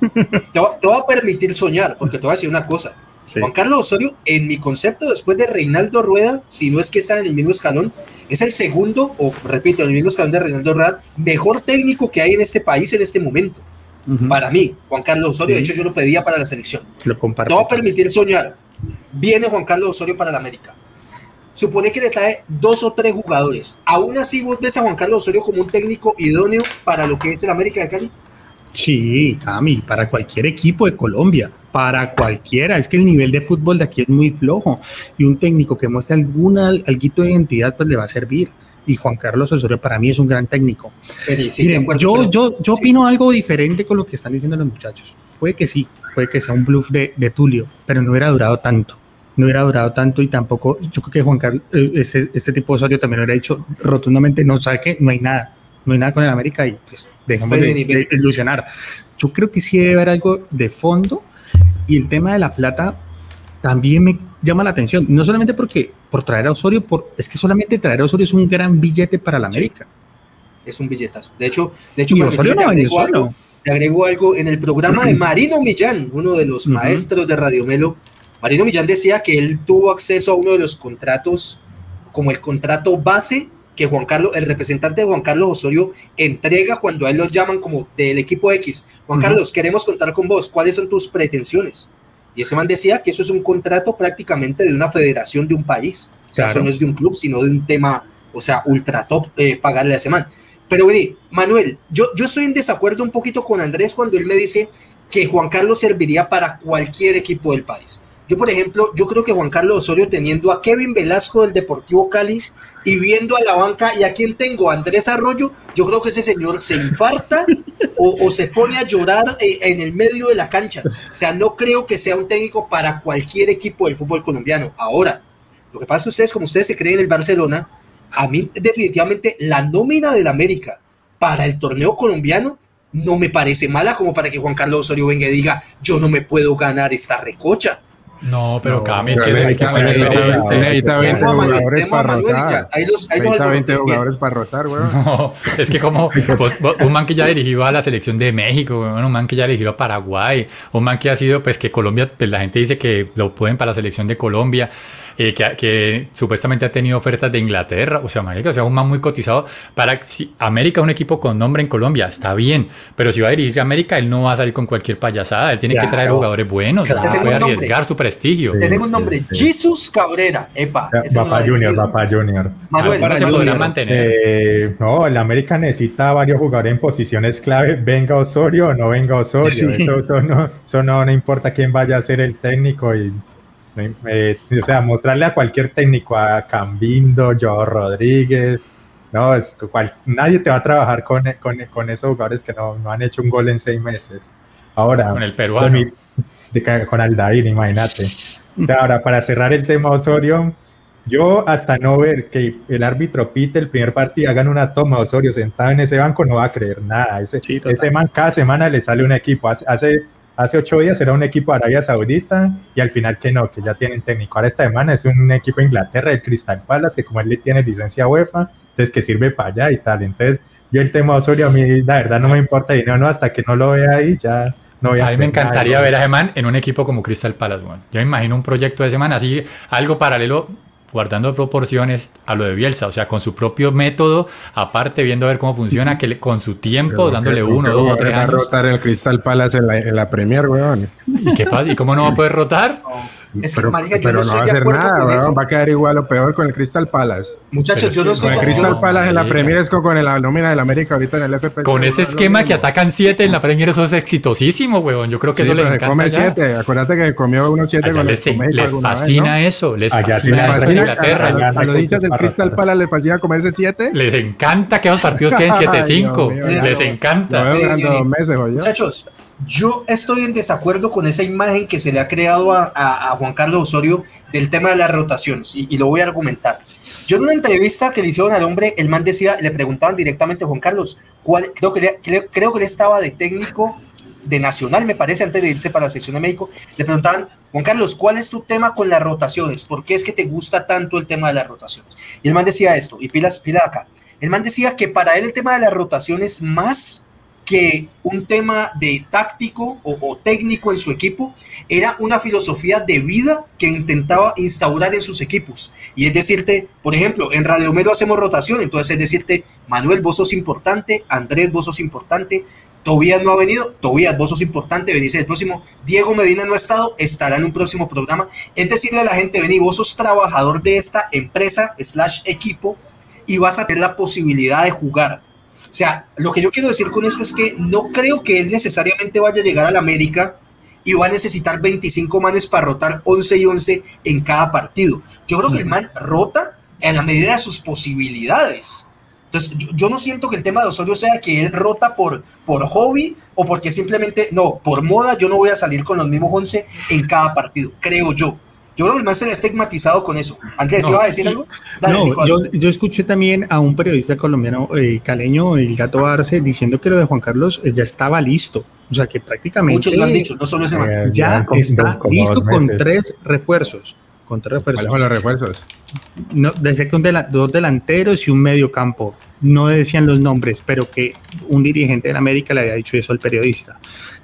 te, te voy a permitir soñar, porque te voy a decir una cosa Juan Carlos Osorio, en mi concepto, después de Reinaldo Rueda, si no es que está en el mismo escalón, es el segundo, o repito, en el mismo escalón de Reinaldo Rueda, mejor técnico que hay en este país en este momento. Para mí, Juan Carlos Osorio, de hecho yo lo pedía para la selección. Lo comparto. A permitir soñar. Viene Juan Carlos Osorio para la América. Supone que le trae dos o tres jugadores. ¿Aún así vos ves a Juan Carlos Osorio como un técnico idóneo para lo que es el América de Cali? Sí, Cami, para cualquier equipo de Colombia para cualquiera. Es que el nivel de fútbol de aquí es muy flojo y un técnico que muestre alguna alguito de identidad pues le va a servir. Y Juan Carlos Osorio para mí es un gran técnico. Miren, yo, yo, yo opino algo diferente con lo que están diciendo los muchachos. Puede que sí, puede que sea un bluff de, de Tulio, pero no hubiera durado tanto. No hubiera durado tanto y tampoco, yo creo que Juan Carlos, eh, este tipo de Osorio también lo hubiera dicho rotundamente, no sabe que no hay nada, no hay nada con el América y pues dejamos de, ilusionar. Yo creo que sí debe haber algo de fondo y el tema de la plata también me llama la atención, no solamente porque por traer a Osorio, por, es que solamente traer a Osorio es un gran billete para la América. Es un billetazo. De hecho, de hecho, Osorio no agregó, algo, agregó algo en el programa de Marino Millán, uno de los maestros de Radio Melo. Marino Millán decía que él tuvo acceso a uno de los contratos, como el contrato base que Juan Carlos, el representante de Juan Carlos Osorio, entrega cuando a él lo llaman como del equipo X. Juan Carlos, queremos contar con vos, ¿cuáles son tus pretensiones? Y ese man decía que eso es un contrato prácticamente de una federación de un país. O sea, eso no es de un club, sino de un tema, o sea, ultra top, eh, pagarle a ese man. Pero, oye, Manuel, yo, yo estoy en desacuerdo un poquito con Andrés cuando él me dice que Juan Carlos serviría para cualquier equipo del país. Yo, por ejemplo, yo creo que Juan Carlos Osorio teniendo a Kevin Velasco del Deportivo Cali y viendo a la banca y a quien tengo, Andrés Arroyo, yo creo que ese señor se infarta o, se pone a llorar eh, en el medio de la cancha. O sea, no creo que sea un técnico para cualquier equipo del fútbol colombiano. Ahora, lo que pasa es que ustedes, como ustedes se creen en el Barcelona, a mí definitivamente la nómina del América para el torneo colombiano no me parece mala como para que Juan Carlos Osorio venga y diga, yo no me puedo ganar esta recocha. No, pero No, Cami, es que es necesita- muy necesita- diferente. necesita 20 Tengo a Manuel- jugadores para rotar. Necesita 20 alboroté. jugadores para rotar, weón. No, es que como pues, un man que ya dirigió a la selección de México, weón, un man que ya dirigió a Paraguay, un man que ha sido, pues que Colombia, pues la gente dice que lo pueden para la selección de Colombia, eh, que, que supuestamente ha tenido ofertas de Inglaterra, o sea, marica, o sea, un man muy cotizado para si América un equipo con nombre en Colombia, está bien, pero si va a dirigir a América, él no va a salir con cualquier payasada, él tiene que Claro. traer jugadores buenos, Claro. no puede nombre. arriesgar su prestigio. Sí. Tenemos un nombre, sí. Jesus Cabrera. Epa, lo Junior. Papá Junior. Manuel, se Manuel. mantener. Eh, no, el América necesita varios jugadores en posiciones clave, venga Osorio o no venga Osorio. Sí. Eso, eso no, eso no, no importa quién vaya a ser el técnico. Y, eh, o sea, mostrarle a cualquier técnico, a Cambindo, Joao Rodríguez. No, es, cual- nadie te va a trabajar con, con, con esos jugadores que no, no han hecho un gol en seis meses. Ahora, Con el peruano. mi- de con Aldair, imagínate. O sea, ahora, para cerrar el tema Osorio, yo hasta no ver que el árbitro pite el primer partido, hagan una toma Osorio sentado en ese banco, no va a creer nada. Ese, Sí, ese man cada semana le sale un equipo. Hace, hace, hace ocho días era un equipo de Arabia Saudita y al final que no, que ya tienen técnico. Ahora esta semana es un equipo de Inglaterra, el Crystal Palace, que como él tiene licencia UEFA, entonces que sirve para allá y tal. Entonces, yo el tema Osorio a mí, la verdad, no me importa dinero, no, hasta que no lo vea ahí, ya no voy a A mí me nada. encantaría ver a ese man en un equipo como Crystal Palace, weón. Yo me imagino un proyecto de ese man así, algo paralelo, guardando proporciones a lo de Bielsa, o sea, con su propio método, aparte viendo a ver cómo funciona, que le- con su tiempo, dándole uno, dos o tres a años. rotar el Crystal Palace en la, en la Premier, weón. ¿Y qué pasa? ¿Y cómo no va a poder rotar? Es que, Pero, marica, yo pero no no va a hacer nada, eso. Va a quedar igual o peor con el Crystal Palace. Muchachos, Pero yo no que estoy Con el no, Crystal. Palace en la. Premier es con, con la nómina del América ahorita en el FPC. Con ese esquema que atacan siete en la Premier, eso es exitosísimo, weón. Yo creo que Sí, eso se encanta. come allá. siete. Acuérdate que comió unos siete Allá con les, les fascina ¿no? eso, les fascina eso en. Inglaterra. A, los hinchas del Crystal. Palace les fascina comerse siete. Les encanta que esos partidos queden Ay, 7-5. Dios mío, Les encanta. Muchachos, yo estoy en desacuerdo con esa imagen que se le ha creado a, Juan Carlos Osorio del tema de las rotaciones y, lo voy a argumentar. Yo en una entrevista que le hicieron al hombre, el man decía, le preguntaban directamente a Juan Carlos, ¿cuál, creo, que le- creo que él estaba de técnico de Nacional, me parece, antes de irse para la sección de México, le preguntaban, Juan Carlos, ¿cuál es tu tema con las rotaciones? ¿Por qué es que te gusta tanto el tema de las rotaciones? Y el man decía esto, y pilas, pila acá, el man decía que para él el tema de las rotaciones más que un tema de táctico o, técnico en su equipo era una filosofía de vida que intentaba instaurar en sus equipos. Y es decirte, por ejemplo, en Radio Melo hacemos rotación, entonces es decirte, Manuel, vos sos importante, Andrés, vos sos importante, Tobías no ha venido, Tobías, vos sos importante, venís el próximo, Diego Medina no ha estado, estará en un próximo programa. Es decirle a la gente, vení, vos sos trabajador de esta empresa slash equipo y vas a tener la posibilidad de jugar. O sea, lo que yo quiero decir con eso es que no creo que él necesariamente vaya a llegar a la América y va a necesitar 25 manes para rotar 11 y 11 en cada partido. Yo creo que el man rota en la medida de sus posibilidades. Entonces, yo, yo no siento que el tema de Osorio sea que él rota por, por hobby o porque simplemente, no, por moda yo no voy a salir con los mismos 11 en cada partido, creo yo. Yo creo que el man se le ha estigmatizado con eso. Andrés, No, ¿iba a decir algo? Dale, No, yo, yo escuché también a un periodista colombiano eh, caleño, el gato Arce, diciendo que lo de Juan Carlos eh, ya estaba listo. O sea que prácticamente Muchos lo han dicho, no solo ese man. Eh, ya llevan como- está listo con tres refuerzos. Con tres refuerzos. ¿Cuáles son los refuerzos? No, decía que un dela- dos delanteros y un medio campo. No decían los nombres, pero que un dirigente de la América le había dicho eso al periodista.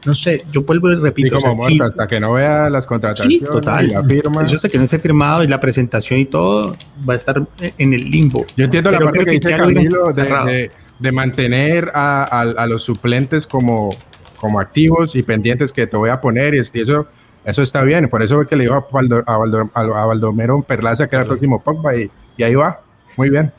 No sé, yo vuelvo y Sí, repito. o como sea, sí, hasta que no vea las Sí, contrataciones total. y la firma. Eso hasta que no esté firmado y la presentación y todo va a estar en el limbo. Yo entiendo la parte creo que dice Camilo de, de- de mantener a, a- a los suplentes como, como activos y pendientes que te voy a poner y eso, eso está bien. Por eso fue que le dijo a, Baldo- a, Baldo- a- a Baldomero Perlaza que era el próximo Pogba y, y ahí va. Muy bien.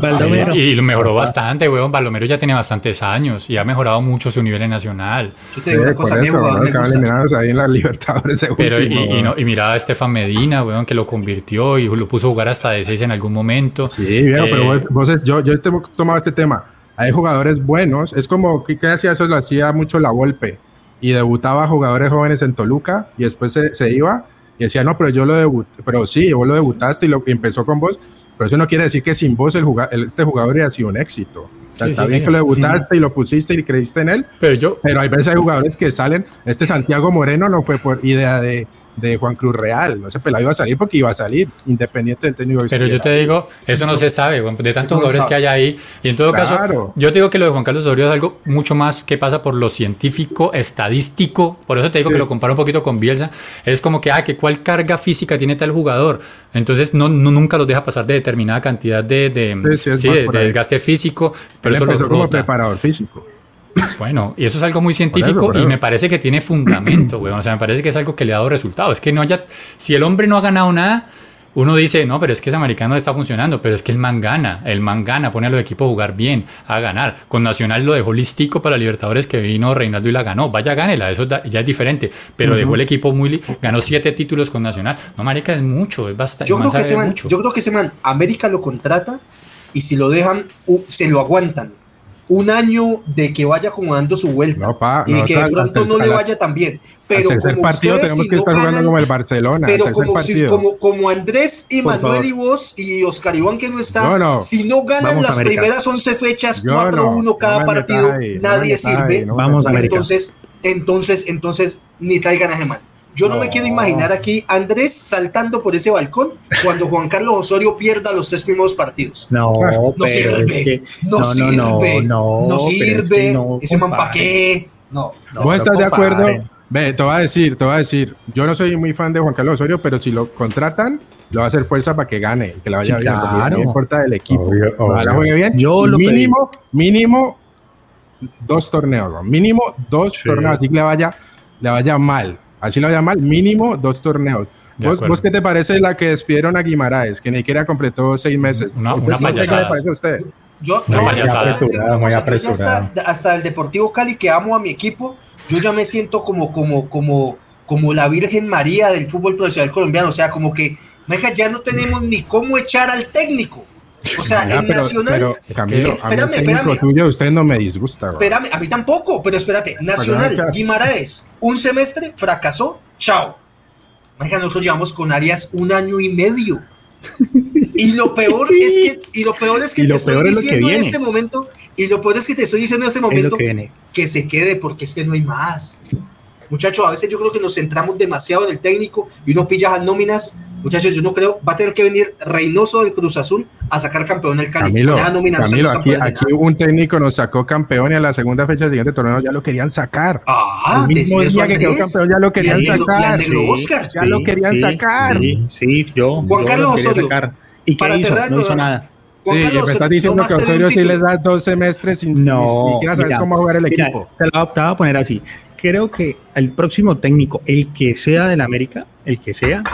Baldomero. Y lo mejoró bastante, weón. Balomero ya tiene bastantes años y ha mejorado mucho su nivel en nacional. Yo te digo Sí, una cosa, eso, en la Libertadores Pero y, último, y, no- y mira a Estefan Medina, weón, que lo convirtió y lo puso a jugar hasta de 6 en algún momento. Sí, viejo, Eh, pero vos, vos es- yo, yo te tomado este tema. Hay jugadores buenos, es como que que hacía eso, lo hacía mucho la Volpe y debutaba jugadores jóvenes en Toluca y después se, se iba y decía, no, pero yo lo debuté, pero sí, vos lo debutaste y, lo, y empezó con vos, pero eso no quiere decir que sin vos el juga- el- este jugador hubiera sido un éxito. O sea, Sí, está sí, bien sí. que lo debutaste y lo pusiste y creíste en él, Pero yo, pero hay veces hay jugadores que salen, este Santiago Moreno no fue por idea de, de Juan Cruz Real. No ese pelado iba a salir porque iba a salir, independiente del técnico. Pero yo te digo, eso no se sabe, de tantos jugadores que hay ahí. Y en todo caso, yo te digo que lo de Juan Carlos Osorio es algo mucho más que pasa por lo científico, estadístico. Por eso te digo que lo comparo un poquito con Bielsa. Es como que, ah, que cuál carga física tiene tal jugador. Entonces, no, nunca los deja pasar de determinada cantidad de, de, sí, de, desgaste físico. Pero eso lo como preparador físico. Bueno, y eso es algo muy científico y me parece que tiene fundamento, güey. O sea, me parece que es algo que le ha dado resultado. Es que no haya. Si el hombre no ha ganado nada, uno dice, no, pero es que ese americano está funcionando, pero es que el man gana, el man gana, pone a los equipos a jugar bien, a ganar. Con Nacional lo dejó listico para Libertadores que vino Reinaldo y la ganó. Vaya, gánela, eso ya es diferente, pero dejó el equipo muy. ganó siete títulos con Nacional. No, Marica, es mucho, es bastante. Yo, creo que, ese man, yo creo que ese man, América lo contrata y si lo dejan, se lo aguantan un año de que vaya acomodando su vuelta y que de pronto no le vaya tan bien. Pero como partido tenemos que estar jugando como el Barcelona. Pero como, si, como, como, Andrés y Manuel y vos y Oscar Iván que no está, si no ganan las primeras 11 fechas, 4-1 cada partido, nadie sirve. Vamos a entonces, entonces, entonces, ni traigan a Gemán. Yo no, me quiero imaginar aquí Andrés saltando por ese balcón cuando Juan Carlos Osorio pierda los tres primeros partidos. No, no pero sirve, es que, no, no, sirve, no, no, sirve, ese man pa' qué. No, ¿Vos estás de acuerdo? Ve, te voy a decir, te voy a decir, yo no soy muy fan de Juan Carlos Osorio, pero si lo contratan, lo va a hacer fuerza para que gane, que le vaya bien, no importa del equipo. Ojalá juegue bien. Yo lo mínimo, mínimo dos torneos, mínimo dos torneos, así que le vaya, le vaya mal así lo llama, mínimo dos torneos. ¿Vos, qué te parece la que despidieron a Guimaraes, que ni siquiera completó seis meses? Una, una ¿Qué le parece a usted? Yo, yo, muy apresurado, hasta, el Deportivo Cali, que amo a mi equipo, yo ya me siento como, como, como, como la Virgen María del fútbol profesional colombiano. O sea, como que, ya no tenemos ni cómo echar al técnico. O sea, en Nacional. Pero, Camilo, espérame, espérame. Tuyo, usted no me disgusta. Espérame, a mí tampoco, pero espérate. Nacional, Guimaraes, un semestre, fracasó, chao. Imagínate, nosotros llevamos con Arias un año y medio. Y lo peor es que, y lo peor es que te estoy diciendo en este momento, y lo peor es que te estoy diciendo en este momento que, que, se quede, porque es que no hay más. Muchachos, a veces yo creo que nos centramos demasiado en el técnico y uno pilla a nóminas Muchachos, yo no creo, va a tener que venir Reynoso del Cruz Azul a sacar campeón el Cali. Camilo, Camilo aquí, aquí un técnico nos sacó campeón y a la segunda fecha del siguiente torneo ya lo querían sacar. Ah, el mismo día que quedó campeón ya lo querían sacar. Oscar. ya lo querían sacar. Sí, yo. Juan Carlos Osorio. ¿Y para cerrar, no hizo nada. sí, me estás diciendo que Osorio sí les da dos semestres sin no, ni siquiera sabes cómo jugar el equipo. Te lo voy a poner así. Creo que el próximo técnico, el que sea del América, el que sea,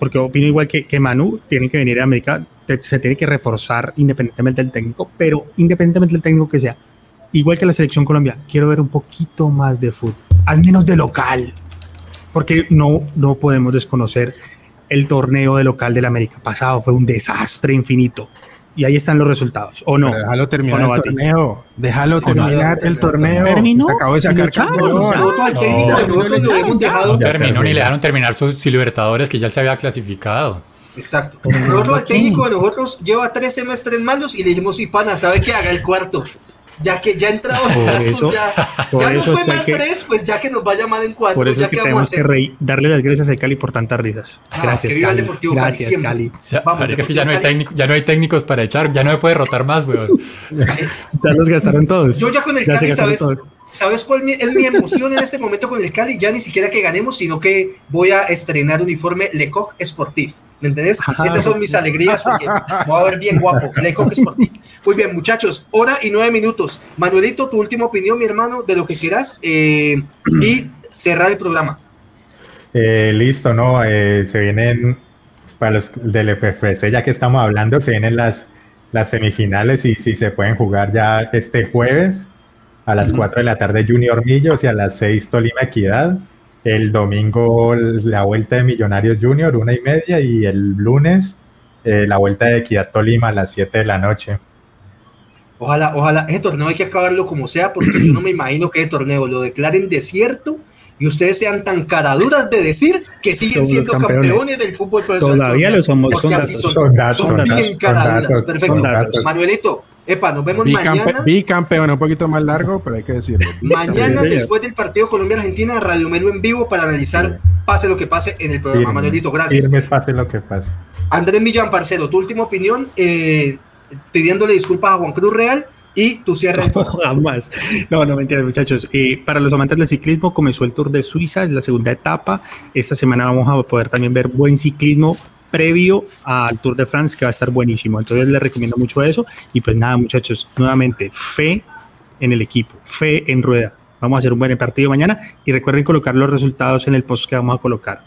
porque opino igual que, que Manu, tiene que venir a América, se tiene que reforzar independientemente del técnico, pero independientemente del técnico que sea, igual que la selección Colombia, quiero ver un poquito más de fútbol, al menos de local, porque no, no podemos desconocer el torneo de local del América. Pasado, fue un desastre infinito y ahí están los resultados. ¿O no? déjalo terminar el torneo. Déjalo terminar el torneo. ¿Terminó? Se acabó de sacar No terminó ni le dejaron terminar sus Libertadores que ya él se había clasificado. Exacto. Nosotros, el técnico de nosotros lleva tres semestres malos y le dijimos, y pana, ¿sabe qué haga el cuarto? Ya que ya ha entrado en gastos, ya, ya no fue mal tres, pues ya que nos vaya mal en cuatro. Por eso ya es que tenemos que reír, darle las gracias a Cali por tantas risas. Ah, gracias, Cali. Gracias, Cali. Vamos, es que ya no, hay técnico, ya no hay técnicos para echar, ya no me puede rotar más, weón. ya los gastaron todos. Yo ya con el Cali, ¿sabes? ¿Sabes cuál es mi emoción en este momento con el Cali? Ya ni siquiera que ganemos, sino que voy a estrenar uniforme Lecoq Sportif. ¿Me entendés? Esas son mis alegrías porque voy a ver bien guapo. Lecoq Sportif. Muy bien, muchachos, hora y nueve minutos. Manuelito, tu última opinión, mi hermano, de lo que quieras eh, y cerrar el programa. Eh, listo, ¿no? Eh, se vienen, para los del EPFC, ya que estamos hablando, se vienen las, las semifinales y si se pueden jugar ya este jueves a las 4 de la tarde Junior Millos y a las 6 Tolima Equidad. El domingo la vuelta de Millonarios Junior, una y media, y el lunes eh, la vuelta de Equidad Tolima a las 7 de la noche. Ojalá, ojalá, ese torneo hay que acabarlo como sea, porque yo no me imagino que el torneo lo declaren desierto y ustedes sean tan caraduras de decir que siguen siendo campeones. del fútbol profesional. Todavía lo somos, son, datos, son, bien caraduras. Perfecto. Manuelito, Epa, nos vemos Bicampe mañana. Bicampeón, un poquito más largo, pero hay que decirlo. Mañana, después del partido Colombia-Argentina, Radio Melo en vivo para analizar pase lo que pase en el programa. Firme, Manuelito, gracias. firme, pase lo que pase. Andrés Millán, parcero, tu última opinión, eh, pidiéndole disculpas a Juan Cruz Real y tu cierre. No, jamás. No, no mentiras, muchachos. Eh, para los amantes del ciclismo, comenzó el Tour de Suiza, es la segunda etapa. Esta semana vamos a poder también ver buen ciclismo previo al Tour de France, que va a estar buenísimo. Entonces les recomiendo mucho eso. Y pues nada, muchachos, nuevamente, fe en el equipo, fe en rueda. Vamos a hacer un buen partido mañana y recuerden colocar los resultados en el post que vamos a colocar,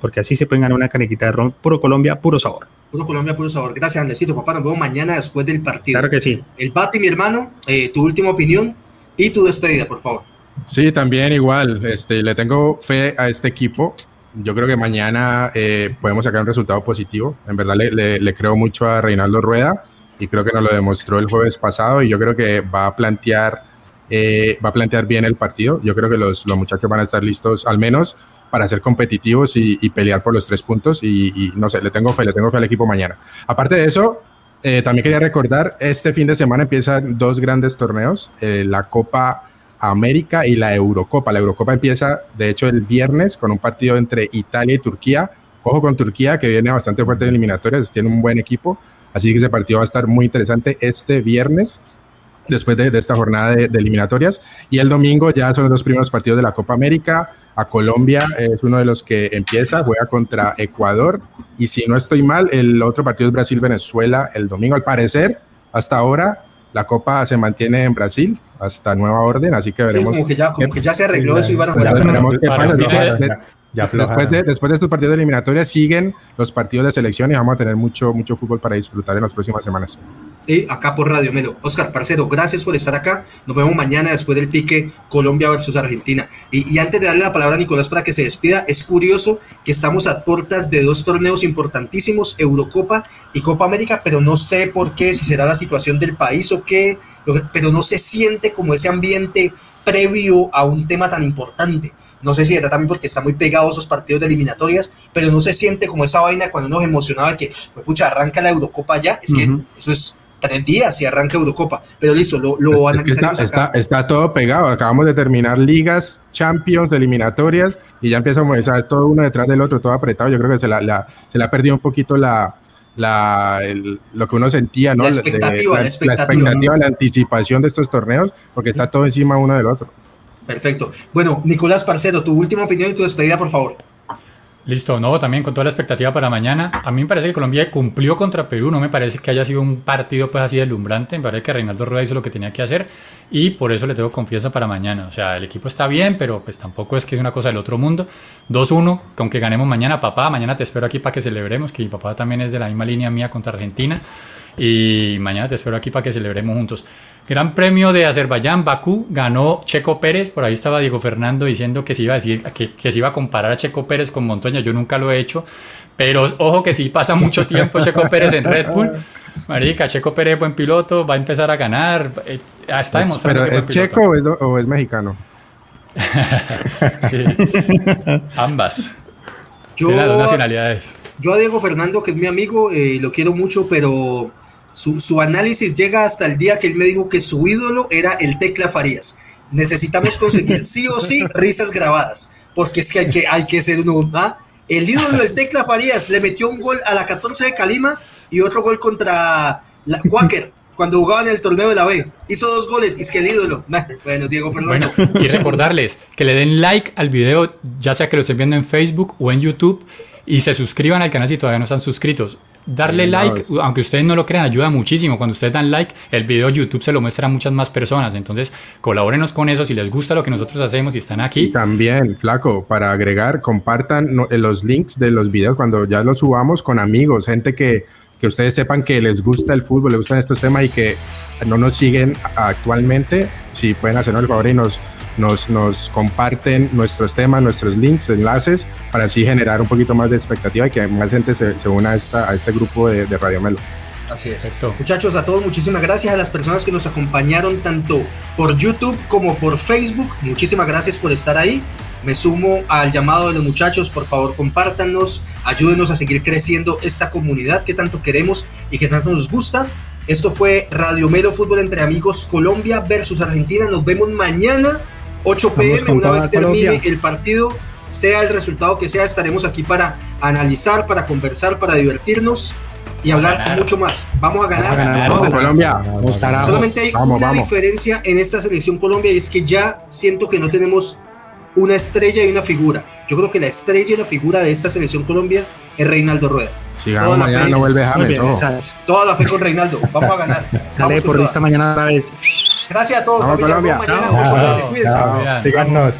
porque así se pueden ganar una canequita de ron, puro Colombia, puro sabor. Puro Colombia, puro sabor. Gracias, Andresito, papá. Nos vemos mañana después del partido. Claro que sí. El Bati, mi hermano, eh, tu última opinión y tu despedida, por favor. Sí, también igual. Este, le tengo fe a este equipo. Yo creo que mañana eh, podemos sacar un resultado positivo. En verdad le, le- le creo mucho a Reinaldo Rueda y creo que nos lo demostró el jueves pasado y yo creo que va a plantear, eh, va a plantear bien el partido. Yo creo que los, los muchachos van a estar listos al menos para ser competitivos y, y pelear por los tres puntos y, y no sé, le tengo fe, le tengo fe al equipo mañana. Aparte de eso, eh, también quería recordar, este fin de semana empiezan dos grandes torneos, eh, la Copa América y la Eurocopa. La Eurocopa empieza, de hecho, el viernes con un partido entre Italia y Turquía. Ojo con Turquía, que viene bastante fuerte en eliminatorias, tiene un buen equipo, así que ese partido va a estar muy interesante este viernes después de, esta jornada de, de eliminatorias. Y el domingo ya son los primeros partidos de la Copa América. A Colombia es uno de los que empieza, juega contra Ecuador. Y si no estoy mal, el otro partido es Brasil-Venezuela el domingo. Al parecer, hasta ahora, la Copa se mantiene en Brasil hasta nueva orden, así que Sí, veremos. como, que ya, como que ya se arregló eso y van a jugar. Ya- después, de, después de estos partidos de eliminatoria siguen los partidos de selección y vamos a tener mucho, mucho fútbol para disfrutar en las próximas semanas. Sí, acá por Radio Melo. Oscar, parcero, gracias por estar acá. Nos vemos mañana después del pique Colombia versus Argentina. Y, y antes de darle la palabra a Nicolás para que se despida, es curioso que estamos a puertas de dos torneos importantísimos, Eurocopa y Copa América, pero no sé por qué, si será la situación del país o qué, pero no se siente como ese ambiente previo a un tema tan importante. No sé si era también porque está muy pegado a esos partidos de eliminatorias, pero no se siente como esa vaina cuando nos emocionaba que, pues, pucha, arranca la Eurocopa ya. Es que eso es tres días y arranca Eurocopa. Pero listo, lo, lo Es- es que está, analizaremos acá. está- está todo pegado. Acabamos de terminar ligas, champions, eliminatorias y ya empieza o sea, todo uno detrás del otro, todo apretado. Yo creo que se, la, la- se le ha perdido un poquito la, la, el- lo que uno sentía, ¿no? La De- expectativa, la la expectativa. expectativa, la anticipación de estos torneos, porque está todo encima uno del otro. Perfecto. Bueno, Nicolás Parcero, tu última opinión y tu despedida, por favor. Listo, no, también con toda la expectativa para mañana. A mí me parece que Colombia cumplió contra Perú, no me parece que haya sido un partido pues así deslumbrante, me parece que Reinaldo Rueda hizo lo que tenía que hacer y por eso le tengo confianza para mañana. O sea, el equipo está bien, pero pues tampoco es que es una cosa del otro mundo. 2-1, con ganemos mañana, papá, mañana te espero aquí para que celebremos, que mi papá también es de la misma línea mía contra Argentina y mañana te espero aquí para que celebremos juntos. Gran premio de Azerbaiyán, Bakú, ganó Checo Pérez, por ahí estaba Diego Fernando diciendo que se iba a decir que, que se iba a comparar a Checo Pérez con Montoya, yo nunca lo he hecho, pero ojo que si pasa mucho tiempo Checo Pérez en Red Bull, marica, Checo Pérez es buen piloto, va a empezar a ganar, eh, está demostrando Pero que ¿es checo o es, o es mexicano? Sí. Ambas. Yo, Tiene las dos nacionalidades. yo a Diego Fernando, que es mi amigo, eh, lo quiero mucho, pero su, su análisis llega hasta el día que él me dijo que su ídolo era el Tecla Farías. Necesitamos conseguir sí o sí risas grabadas, porque es que hay que, hay que ser uno. ¿ah? El ídolo del Tecla Farías le metió un gol a la 14 de Calima y otro gol contra la Quaker. Cuando jugaban el torneo de la B, hizo dos goles y es que el ídolo. Nah, Bueno, Diego Fernando. Bueno, y recordarles que le den like al video, ya sea que lo estén viendo en Facebook o en YouTube, y se suscriban al canal si todavía no están suscritos. Darle Sí, like, no, aunque ustedes no lo crean, ayuda muchísimo. Cuando ustedes dan like, el video YouTube se lo muestra a muchas más personas. Entonces, colabórenos con eso si les gusta lo que nosotros hacemos y están Y aquí. también, flaco, para agregar, compartan eh, los links de los videos cuando ya los subamos con amigos, gente que, que ustedes sepan que les gusta el fútbol, les gustan estos temas y que no nos siguen actualmente. Si pueden hacernos el favor y nos, nos, nos comparten nuestros temas, nuestros links, enlaces, para así generar un poquito más de expectativa y que más gente se, se una a, esta, a este grupo de, de Radio Melo. Así es. Perfecto. Muchachos, a todos muchísimas gracias a las personas que nos acompañaron tanto por YouTube como por Facebook. Muchísimas gracias por estar ahí. Me sumo al llamado de los muchachos, por favor compártanos, ayúdenos a seguir creciendo esta comunidad que tanto queremos y que tanto nos gusta. Esto fue Radio Melo Fútbol entre Amigos Colombia versus Argentina. Nos vemos mañana, 8 pm, una vez termine el partido, sea el resultado que sea, estaremos aquí para analizar, para conversar, para divertirnos y hablar mucho más. Vamos a ganar. Vamos, Colombia. Solamente hay una diferencia en esta selección Colombia y es que ya siento que no tenemos una estrella y una figura. Yo creo que la estrella y la figura de esta selección Colombia es Reinaldo Rueda. Si ganamos mañana no vuelve James. Toda la fe con Reinaldo. Vamos a ganar. Sale por esta mañana otra vez. Gracias a todos. Vamos, Colombia. Mañana, Chao. Chao. Síganos.